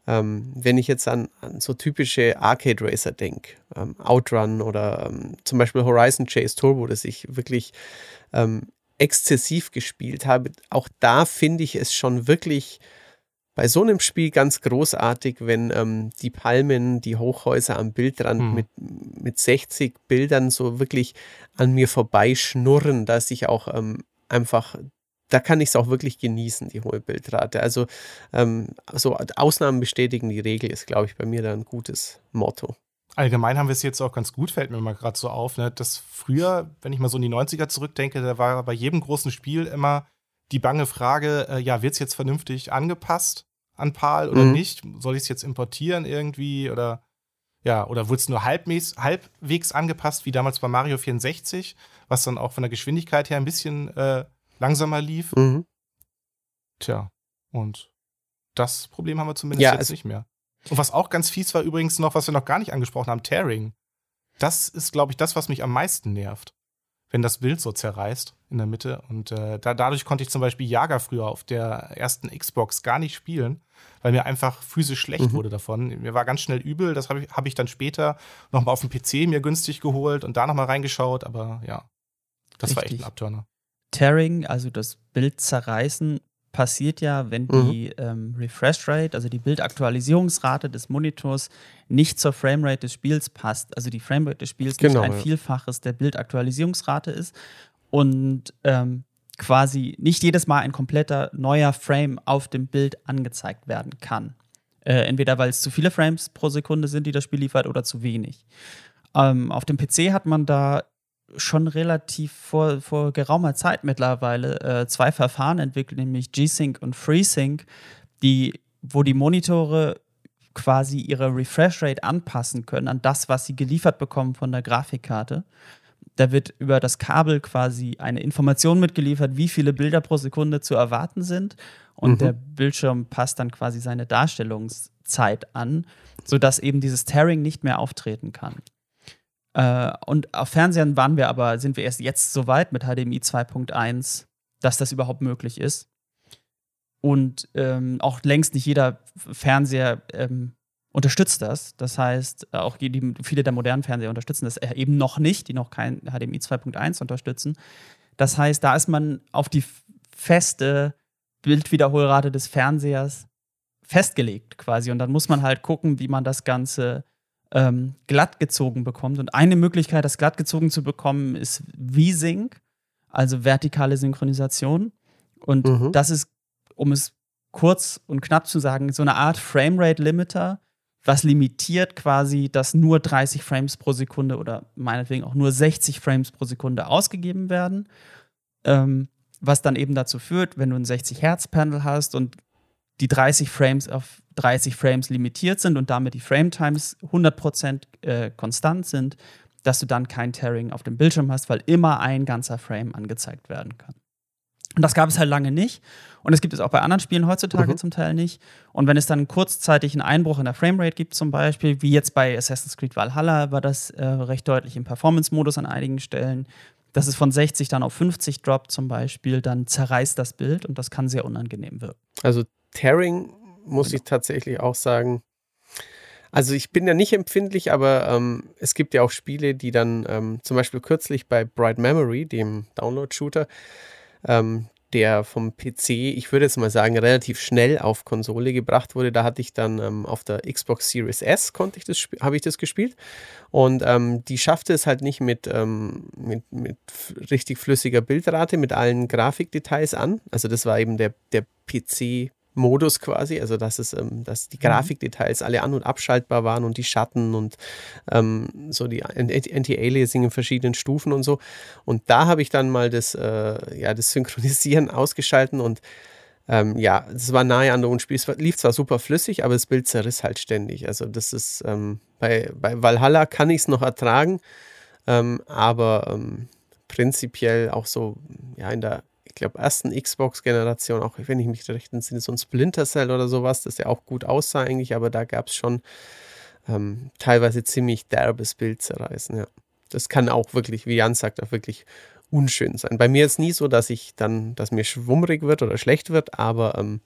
ähm, wenn ich jetzt an, an so typische Arcade Racer denke, ähm, Outrun oder ähm, zum Beispiel Horizon Chase Turbo, das ich wirklich ähm, exzessiv gespielt habe, auch da finde ich es schon wirklich bei so einem Spiel ganz großartig, wenn ähm, die Palmen, die Hochhäuser am Bildrand hm. mit, mit 60 Bildern so wirklich an mir vorbeischnurren, dass ich auch ähm, einfach, da kann ich es auch wirklich genießen, die hohe Bildrate. Also ähm, so Ausnahmen bestätigen die Regel ist, glaube ich, bei mir da ein gutes Motto allgemein haben wir es jetzt auch ganz gut, fällt mir mal gerade so auf, ne, dass früher, wenn ich mal so in die 90er zurückdenke, da war bei jedem großen Spiel immer die bange Frage, äh, ja, wird es jetzt vernünftig angepasst an PAL oder mhm. nicht? Soll ich es jetzt importieren irgendwie oder ja, oder wurde es nur halbwegs, halbwegs angepasst, wie damals bei Mario 64, was dann auch von der Geschwindigkeit her ein bisschen äh, langsamer lief? Mhm. Tja. Und das Problem haben wir zumindest ja, jetzt nicht mehr. Und was auch ganz fies war übrigens noch, was wir noch gar nicht angesprochen haben, Tearing. Das ist, glaube ich, das, was mich am meisten nervt. Wenn das Bild so zerreißt in der Mitte. Und äh, da, dadurch konnte ich zum Beispiel Jager früher auf der ersten Xbox gar nicht spielen, weil mir einfach physisch schlecht mhm. wurde davon. Mir war ganz schnell übel. Das habe ich, hab ich dann später nochmal auf dem PC mir günstig geholt und da nochmal reingeschaut. Aber ja, das Richtig. war echt ein Abturner. Tearing, also das Bild zerreißen, passiert ja, wenn mhm. die ähm, Refresh Rate, also die Bildaktualisierungsrate des Monitors, nicht zur Framerate des Spiels passt. Also die Framerate des Spiels genau, nicht ein ja. Vielfaches der Bildaktualisierungsrate ist und ähm, quasi nicht jedes Mal ein kompletter neuer Frame auf dem Bild angezeigt werden kann. Äh, entweder weil es zu viele Frames pro Sekunde sind, die das Spiel liefert, oder zu wenig. Ähm, auf dem PC hat man da schon relativ vor, vor geraumer Zeit mittlerweile äh, zwei Verfahren entwickelt, nämlich G-Sync und FreeSync, die, wo die Monitore quasi ihre Refresh Rate anpassen können an das, was sie geliefert bekommen von der Grafikkarte. Da wird über das Kabel quasi eine Information mitgeliefert, wie viele Bilder pro Sekunde zu erwarten sind. Und mhm. der Bildschirm passt dann quasi seine Darstellungszeit an, sodass eben dieses Tearing nicht mehr auftreten kann. Äh, und auf Fernsehern waren wir aber, sind wir erst jetzt so weit mit HDMI 2.1, dass das überhaupt möglich ist. Und ähm, auch längst nicht jeder Fernseher ähm, unterstützt das. Das heißt, auch die, viele der modernen Fernseher unterstützen das eben noch nicht, die noch kein HDMI 2.1 unterstützen. Das heißt, da ist man auf die feste Bildwiederholrate des Fernsehers festgelegt quasi. Und dann muss man halt gucken, wie man das Ganze ähm, glatt gezogen bekommt. Und eine Möglichkeit, das glatt gezogen zu bekommen, ist V-Sync, also vertikale Synchronisation. Und mhm. das ist, um es kurz und knapp zu sagen, so eine Art Framerate-Limiter, was limitiert quasi, dass nur 30 Frames pro Sekunde oder meinetwegen auch nur 60 Frames pro Sekunde ausgegeben werden. Ähm, was dann eben dazu führt, wenn du ein 60 Hertz Panel hast und die 30 Frames auf 30 Frames limitiert sind und damit die Frame Times 100% äh, konstant sind, dass du dann kein Tearing auf dem Bildschirm hast, weil immer ein ganzer Frame angezeigt werden kann. Und das gab es halt lange nicht. Und es gibt es auch bei anderen Spielen heutzutage mhm. zum Teil nicht. Und wenn es dann kurzzeitig einen Einbruch in der Framerate gibt, zum Beispiel, wie jetzt bei Assassin's Creed Valhalla, war das äh, recht deutlich im Performance-Modus an einigen Stellen, dass es von 60 dann auf 50 droppt zum Beispiel, dann zerreißt das Bild und das kann sehr unangenehm wirken. Also Tearing muss genau. ich tatsächlich auch sagen. Also ich bin ja nicht empfindlich, aber ähm, es gibt ja auch Spiele, die dann ähm, zum Beispiel kürzlich bei Bright Memory, dem Download-Shooter, ähm, der vom PC, ich würde jetzt mal sagen, relativ schnell auf Konsole gebracht wurde. Da hatte ich dann ähm, auf der Xbox Series S konnte ich das habe ich das gespielt und ähm, die schaffte es halt nicht mit, ähm, mit, mit richtig flüssiger Bildrate mit allen Grafikdetails an. Also das war eben der der PC Modus quasi, also dass es, ähm, dass die mhm. Grafikdetails alle an- und abschaltbar waren und die Schatten und ähm, so die Anti-Aliasing in verschiedenen Stufen und so. Und da habe ich dann mal das, äh, ja, das Synchronisieren ausgeschalten und ähm, ja, es war nahe an der Unspiel. Es lief zwar super flüssig, aber das Bild zerriss halt ständig. Also das ist ähm, bei, bei Valhalla kann ich es noch ertragen, ähm, aber ähm, prinzipiell auch so ja in der glaube, ersten Xbox-Generation, auch wenn ich mich recht entsinne, so ein Splinter Cell oder sowas, das ja auch gut aussah eigentlich, aber da gab es schon ähm, teilweise ziemlich derbes Bild zerreißen, ja. Das kann auch wirklich, wie Jan sagt, auch wirklich unschön sein. Bei mir ist nie so, dass ich dann, dass mir schwummrig wird oder schlecht wird, aber ähm,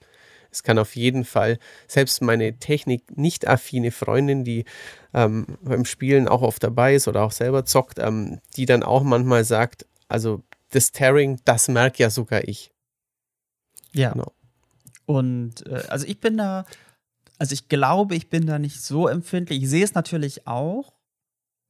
es kann auf jeden Fall, selbst meine Technik nicht affine Freundin, die ähm, beim Spielen auch oft dabei ist oder auch selber zockt, ähm, die dann auch manchmal sagt, also das Tearing, das merke ja sogar ich. Ja. Genau. Und äh, also ich bin da, also ich glaube, ich bin da nicht so empfindlich. Ich sehe es natürlich auch,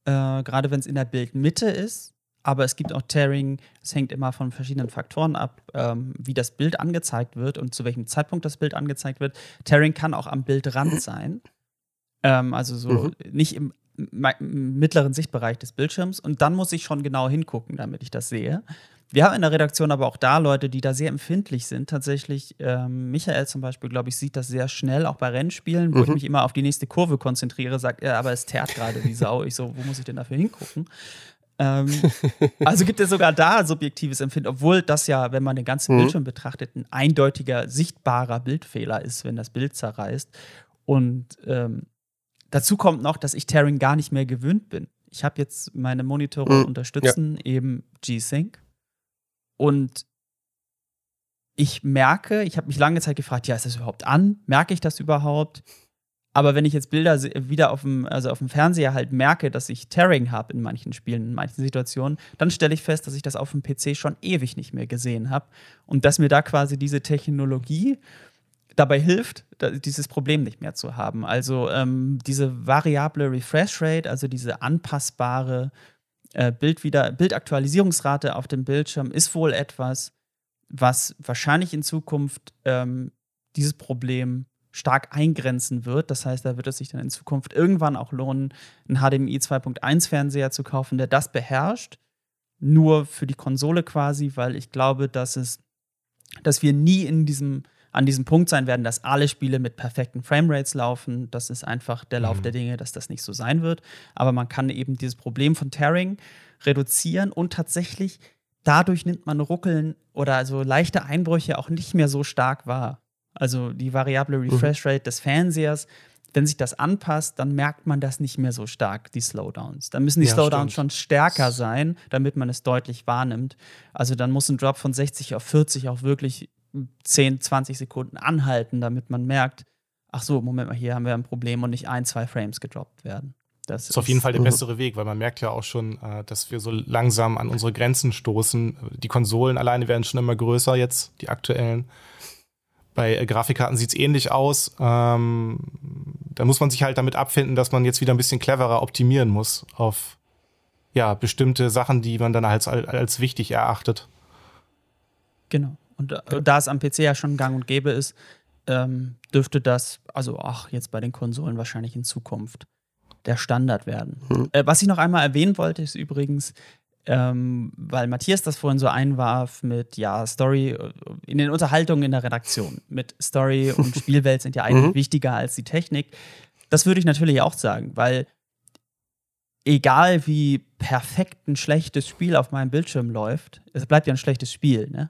äh, gerade wenn es in der Bildmitte ist. Aber es gibt auch Tearing, es hängt immer von verschiedenen Faktoren ab, ähm, wie das Bild angezeigt wird und zu welchem Zeitpunkt das Bild angezeigt wird. Tearing kann auch am Bildrand sein. Ähm, also so mhm. nicht im mittleren Sichtbereich des Bildschirms. Und dann muss ich schon genau hingucken, damit ich das sehe. Wir haben in der Redaktion aber auch da Leute, die da sehr empfindlich sind. Tatsächlich, ähm, Michael zum Beispiel, glaube ich, sieht das sehr schnell, auch bei Rennspielen, wo mhm. ich mich immer auf die nächste Kurve konzentriere, sagt er, aber es teert gerade wie Sau. Ich so, wo muss ich denn dafür hingucken? Ähm, also gibt es sogar da subjektives Empfinden, obwohl das ja, wenn man den ganzen mhm. Bildschirm betrachtet, ein eindeutiger, sichtbarer Bildfehler ist, wenn das Bild zerreißt. Und ähm, dazu kommt noch, dass ich Tearing gar nicht mehr gewöhnt bin. Ich habe jetzt meine Monitore mhm. unterstützen ja. eben G-Sync. Und ich merke, ich habe mich lange Zeit gefragt, ja, ist das überhaupt an? Merke ich das überhaupt? Aber wenn ich jetzt Bilder wieder auf dem, also auf dem Fernseher halt merke, dass ich Tearing habe in manchen Spielen, in manchen Situationen, dann stelle ich fest, dass ich das auf dem PC schon ewig nicht mehr gesehen habe. Und dass mir da quasi diese Technologie dabei hilft, dieses Problem nicht mehr zu haben. Also ähm, diese variable Refresh Rate, also diese anpassbare äh, Bildwieder Bildaktualisierungsrate auf dem Bildschirm, ist wohl etwas, was wahrscheinlich in Zukunft ähm, dieses Problem stark eingrenzen wird. Das heißt, da wird es sich dann in Zukunft irgendwann auch lohnen, einen HDMI 2.1 Fernseher zu kaufen, der das beherrscht. Nur für die Konsole quasi, weil ich glaube, dass es, dass wir nie in diesem, an diesem Punkt sein werden, dass alle Spiele mit perfekten Framerates laufen. Das ist einfach der Lauf mhm. der Dinge, dass das nicht so sein wird. Aber man kann eben dieses Problem von Tearing reduzieren und tatsächlich dadurch nimmt man Ruckeln oder so leichte Einbrüche auch nicht mehr so stark wahr. Also die variable mhm. Refresh Rate des Fernsehers, wenn sich das anpasst, dann merkt man das nicht mehr so stark, die Slowdowns. Dann müssen die ja, Slowdowns stimmt. schon stärker sein, damit man es deutlich wahrnimmt. Also dann muss ein Drop von 60 auf 40 auch wirklich 10, 20 Sekunden anhalten, damit man merkt, ach so, Moment mal, hier haben wir ein Problem und nicht ein, zwei Frames gedroppt werden. Das ist auf jeden Fall der bessere Weg, weil man merkt ja auch schon, äh, dass wir so langsam an unsere Grenzen stoßen. Die Konsolen alleine werden schon immer größer jetzt, die aktuellen. Bei äh, Grafikkarten sieht es ähnlich aus. Ähm, da muss man sich halt damit abfinden, dass man jetzt wieder ein bisschen cleverer optimieren muss auf ja, bestimmte Sachen, die man dann als, als wichtig erachtet. Genau. Und äh, da es am PC ja schon gang und gäbe ist, ähm, dürfte das, also ach, jetzt bei den Konsolen wahrscheinlich in Zukunft der Standard werden. Hm. Äh, was ich noch einmal erwähnen wollte, ist übrigens, ähm, weil Matthias das vorhin so einwarf mit, ja, Story äh, in den Unterhaltungen in der Redaktion. Mit Story und Spielwelt sind ja eigentlich mhm. wichtiger als die Technik. Das würde ich natürlich auch sagen, weil egal wie perfekt ein schlechtes Spiel auf meinem Bildschirm läuft, es bleibt ja ein schlechtes Spiel. Ne?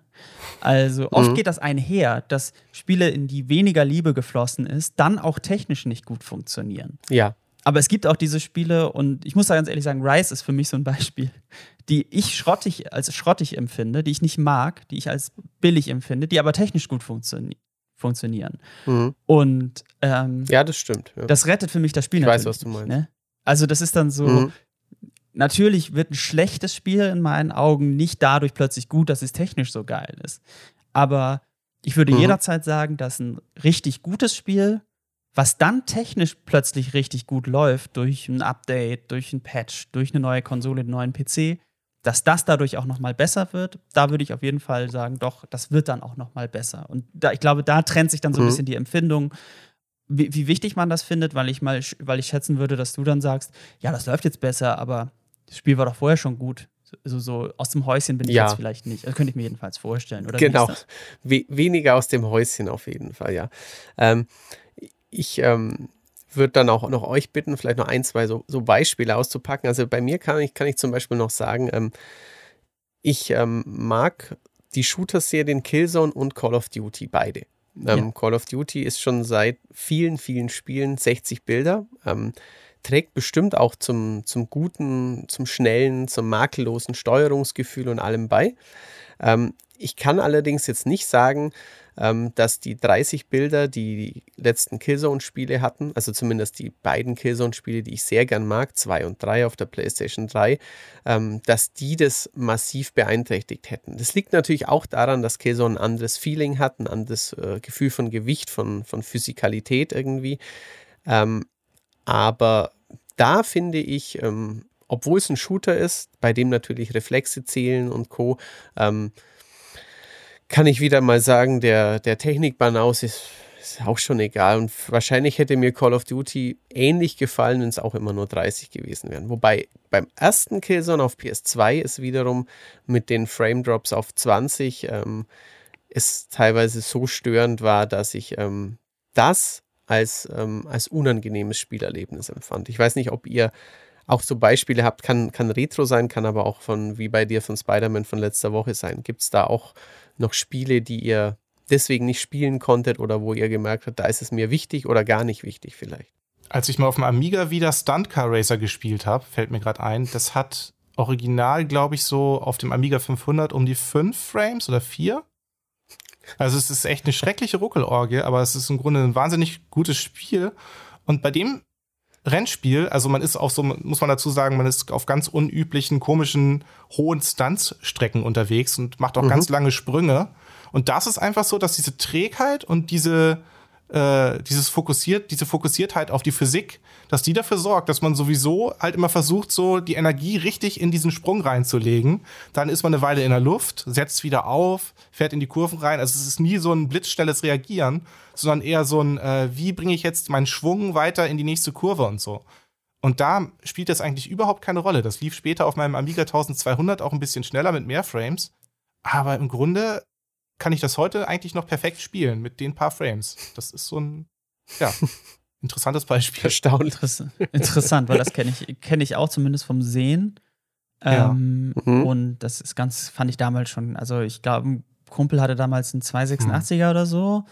Also oft mhm. geht das einher, dass Spiele, in die weniger Liebe geflossen ist, dann auch technisch nicht gut funktionieren. Ja. Aber es gibt auch diese Spiele, und ich muss da ganz ehrlich sagen, Rise ist für mich so ein Beispiel, die ich schrottig, als schrottig empfinde, die ich nicht mag, die ich als billig empfinde, die aber technisch gut funktio funktionieren. Mhm. Und ähm, ja, das stimmt. Ja. Das rettet für mich das Spiel. Ich weiß, was du meinst. Ne? Also, das ist dann so. Mhm. Natürlich wird ein schlechtes Spiel in meinen Augen nicht dadurch plötzlich gut, dass es technisch so geil ist. Aber ich würde mhm. jederzeit sagen, dass ein richtig gutes Spiel was dann technisch plötzlich richtig gut läuft, durch ein Update, durch ein Patch, durch eine neue Konsole, einen neuen PC, dass das dadurch auch noch mal besser wird, da würde ich auf jeden Fall sagen, doch, das wird dann auch noch mal besser. Und da, ich glaube, da trennt sich dann so ein mhm. bisschen die Empfindung, wie, wie, wichtig man das findet, weil ich mal, weil ich schätzen würde, dass du dann sagst, ja, das läuft jetzt besser, aber das Spiel war doch vorher schon gut. So, so aus dem Häuschen bin ich ja. jetzt vielleicht nicht. Das könnte ich mir jedenfalls vorstellen. Oder genau. We weniger aus dem Häuschen auf jeden Fall, ja. Ähm, ich ähm, würde dann auch noch euch bitten, vielleicht noch ein, zwei so, so, Beispiele auszupacken. Also bei mir kann ich, kann ich zum Beispiel noch sagen, ähm, ich ähm, mag die Shooter-Serien Killzone und Call of Duty beide. Ähm, ja. Call of Duty ist schon seit vielen, vielen Spielen 60 Bilder. Ähm, trägt bestimmt auch zum, zum guten, zum schnellen, zum makellosen Steuerungsgefühl und allem bei. Ähm, ich kann allerdings jetzt nicht sagen, ähm, dass die 30 Bilder, die die letzten Killzone-Spiele hatten, also zumindest die beiden Killzone-Spiele, die ich sehr gern mag, 2 und 3 auf der PlayStation 3, ähm, dass die das massiv beeinträchtigt hätten. Das liegt natürlich auch daran, dass Killzone ein anderes Feeling hat, ein anderes äh, Gefühl von Gewicht, von, von Physikalität irgendwie. Ähm, aber da finde ich, ähm, obwohl es ein Shooter ist, bei dem natürlich Reflexe zählen und Co., ähm, kann ich wieder mal sagen, der, der Technik-Banaus ist, ist auch schon egal. Und wahrscheinlich hätte mir Call of Duty ähnlich gefallen, wenn es auch immer nur 30 gewesen wären. Wobei beim ersten Killzone auf PS2 ist wiederum mit den Frame Drops auf 20 ähm, es teilweise so störend war, dass ich ähm, das als, ähm, als unangenehmes Spielerlebnis empfand. Ich weiß nicht, ob ihr auch so Beispiele habt, kann, kann Retro sein, kann aber auch von, wie bei dir von Spider-Man von letzter Woche sein. Gibt es da auch noch Spiele, die ihr deswegen nicht spielen konntet oder wo ihr gemerkt habt, da ist es mir wichtig oder gar nicht wichtig vielleicht? Als ich mal auf dem Amiga wieder Stunt Car Racer gespielt habe, fällt mir gerade ein, das hat original, glaube ich, so auf dem Amiga 500 um die 5 Frames oder 4. Also es ist echt eine schreckliche Ruckelorgie, aber es ist im Grunde ein wahnsinnig gutes Spiel. Und bei dem Rennspiel, also man ist auf so, muss man dazu sagen, man ist auf ganz unüblichen, komischen, hohen Stunts-Strecken unterwegs und macht auch mhm. ganz lange Sprünge. Und das ist einfach so, dass diese Trägheit und diese, äh, dieses fokussiert, diese Fokussiertheit auf die Physik, dass die dafür sorgt, dass man sowieso halt immer versucht, so die Energie richtig in diesen Sprung reinzulegen. Dann ist man eine Weile in der Luft, setzt wieder auf, fährt in die Kurven rein. Also es ist nie so ein blitzschnelles Reagieren, sondern eher so ein, äh, wie bringe ich jetzt meinen Schwung weiter in die nächste Kurve und so. Und da spielt das eigentlich überhaupt keine Rolle. Das lief später auf meinem Amiga 1200 auch ein bisschen schneller mit mehr Frames. Aber im Grunde kann ich das heute eigentlich noch perfekt spielen mit den paar Frames. Das ist so ein, ja, interessantes Beispiel. Erstaunlich. Interessant, weil das kenne ich, kenne ich auch zumindest vom Sehen. Ähm, ja. mhm. Und das ist ganz, fand ich damals schon, also ich glaube, ein Kumpel hatte damals einen 286er mhm. oder so.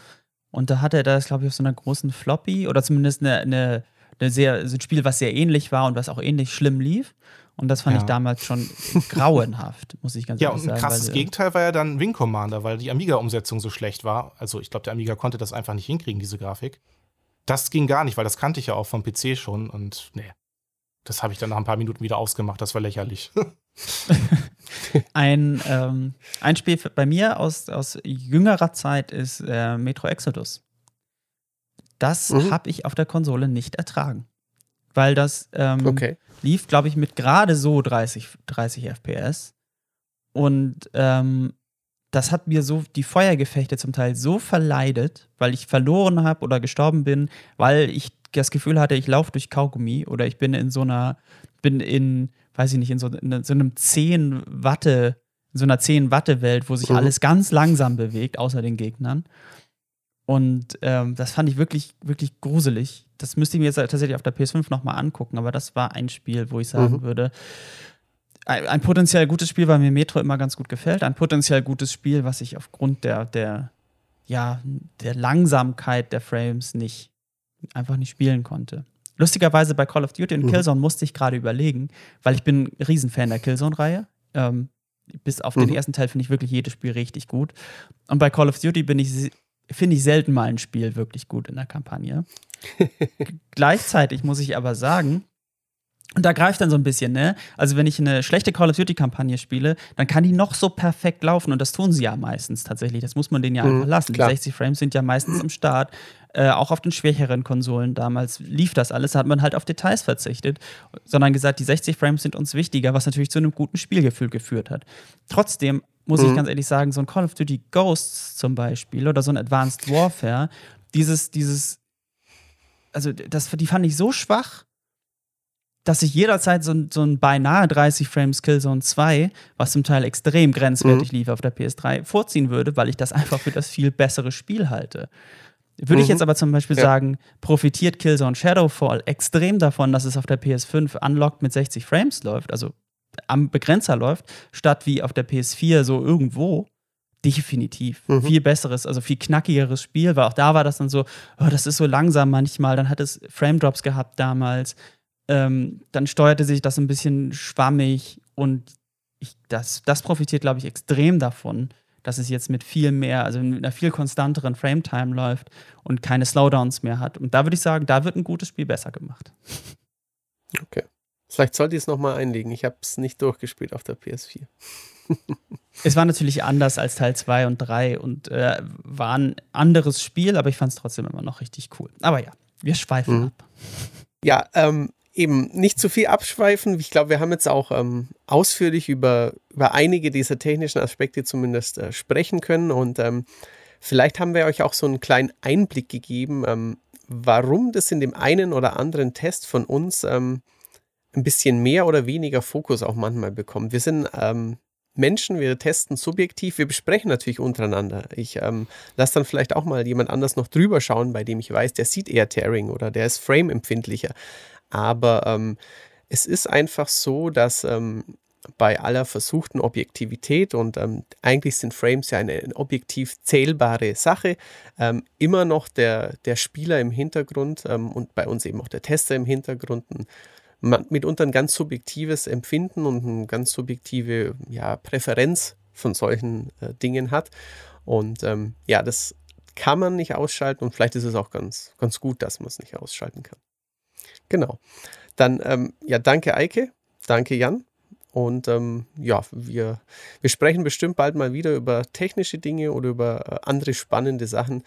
Und da hatte er das, glaube ich, auf so einer großen Floppy oder zumindest eine, eine, eine sehr, so ein Spiel, was sehr ähnlich war und was auch ähnlich schlimm lief. Und das fand ja. ich damals schon grauenhaft, muss ich ganz ja, ehrlich sagen. Ja, und ein krasses Gegenteil war ja dann Wing Commander, weil die Amiga-Umsetzung so schlecht war. Also ich glaube, der Amiga konnte das einfach nicht hinkriegen, diese Grafik. Das ging gar nicht, weil das kannte ich ja auch vom PC schon und nee. Das habe ich dann nach ein paar Minuten wieder ausgemacht, das war lächerlich. ein, ähm, ein Spiel bei mir aus, aus jüngerer Zeit ist äh, Metro Exodus. Das mhm. habe ich auf der Konsole nicht ertragen. Weil das ähm, okay lief, glaube ich, mit gerade so 30, 30 FPS. Und ähm, das hat mir so die Feuergefechte zum Teil so verleidet, weil ich verloren habe oder gestorben bin, weil ich das Gefühl hatte, ich laufe durch Kaugummi oder ich bin in so einer, bin in, weiß ich nicht, in so, in so einem 10 Watte, in so einer 10 Watte Welt, wo sich mhm. alles ganz langsam bewegt, außer den Gegnern. Und ähm, das fand ich wirklich, wirklich gruselig. Das müsste ich mir jetzt tatsächlich auf der PS5 nochmal angucken, aber das war ein Spiel, wo ich sagen mhm. würde, ein, ein, potenziell gutes Spiel, weil mir Metro immer ganz gut gefällt. Ein potenziell gutes Spiel, was ich aufgrund der, der, ja, der Langsamkeit der Frames nicht, einfach nicht spielen konnte. Lustigerweise bei Call of Duty und mhm. Killzone musste ich gerade überlegen, weil ich bin ein Riesenfan der Killzone-Reihe. Ähm, bis auf mhm. den ersten Teil finde ich wirklich jedes Spiel richtig gut. Und bei Call of Duty bin ich finde ich selten mal ein Spiel wirklich gut in der Kampagne. Gleichzeitig muss ich aber sagen, und da greift dann so ein bisschen, ne? Also, wenn ich eine schlechte Call of Duty-Kampagne spiele, dann kann die noch so perfekt laufen. Und das tun sie ja meistens tatsächlich. Das muss man denen ja mhm, einfach lassen. Klar. Die 60 Frames sind ja meistens im Start. Äh, auch auf den schwächeren Konsolen damals lief das alles. Da hat man halt auf Details verzichtet, sondern gesagt, die 60 Frames sind uns wichtiger, was natürlich zu einem guten Spielgefühl geführt hat. Trotzdem muss mhm. ich ganz ehrlich sagen, so ein Call of Duty Ghosts zum Beispiel oder so ein Advanced Warfare, dieses, dieses, also das, die fand ich so schwach, dass ich jederzeit so, so ein beinahe 30 Frames Killzone 2, was zum Teil extrem grenzwertig mhm. lief auf der PS3, vorziehen würde, weil ich das einfach für das viel bessere Spiel halte. Würde mhm. ich jetzt aber zum Beispiel ja. sagen, profitiert Killzone Shadowfall extrem davon, dass es auf der PS5 unlocked mit 60 Frames läuft, also am Begrenzer läuft, statt wie auf der PS4 so irgendwo. Definitiv. Mhm. Viel besseres, also viel knackigeres Spiel, weil auch da war das dann so, oh, das ist so langsam manchmal. Dann hat es Frame Drops gehabt damals. Ähm, dann steuerte sich das ein bisschen schwammig und ich, das, das profitiert, glaube ich, extrem davon, dass es jetzt mit viel mehr, also mit einer viel konstanteren Frame-Time läuft und keine Slowdowns mehr hat. Und da würde ich sagen, da wird ein gutes Spiel besser gemacht. Okay. Vielleicht sollte ich es nochmal einlegen. Ich habe es nicht durchgespielt auf der PS4. es war natürlich anders als Teil 2 und 3 und äh, war ein anderes Spiel, aber ich fand es trotzdem immer noch richtig cool. Aber ja, wir schweifen mhm. ab. Ja, ähm, eben nicht zu viel abschweifen. Ich glaube, wir haben jetzt auch ähm, ausführlich über, über einige dieser technischen Aspekte zumindest äh, sprechen können und ähm, vielleicht haben wir euch auch so einen kleinen Einblick gegeben, ähm, warum das in dem einen oder anderen Test von uns ähm, ein bisschen mehr oder weniger Fokus auch manchmal bekommt. Wir sind ähm, Menschen, wir testen subjektiv, wir besprechen natürlich untereinander. Ich ähm, lasse dann vielleicht auch mal jemand anders noch drüber schauen, bei dem ich weiß, der sieht eher Tearing oder der ist Frame-empfindlicher. Aber ähm, es ist einfach so, dass ähm, bei aller versuchten Objektivität und ähm, eigentlich sind Frames ja eine, objektiv zählbare Sache, ähm, immer noch der, der Spieler im Hintergrund ähm, und bei uns eben auch der Tester im Hintergrund ein, mitunter ein ganz subjektives Empfinden und eine ganz subjektive ja, Präferenz von solchen äh, Dingen hat. Und ähm, ja, das kann man nicht ausschalten und vielleicht ist es auch ganz, ganz gut, dass man es nicht ausschalten kann. Genau. Dann, ähm, ja, danke Eike, danke Jan. Und ähm, ja, wir, wir sprechen bestimmt bald mal wieder über technische Dinge oder über äh, andere spannende Sachen.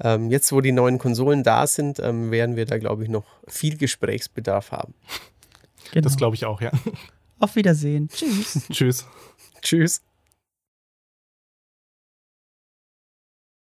Ähm, jetzt, wo die neuen Konsolen da sind, ähm, werden wir da, glaube ich, noch viel Gesprächsbedarf haben. Genau. Das glaube ich auch, ja. Auf Wiedersehen. Tschüss. Tschüss. Tschüss.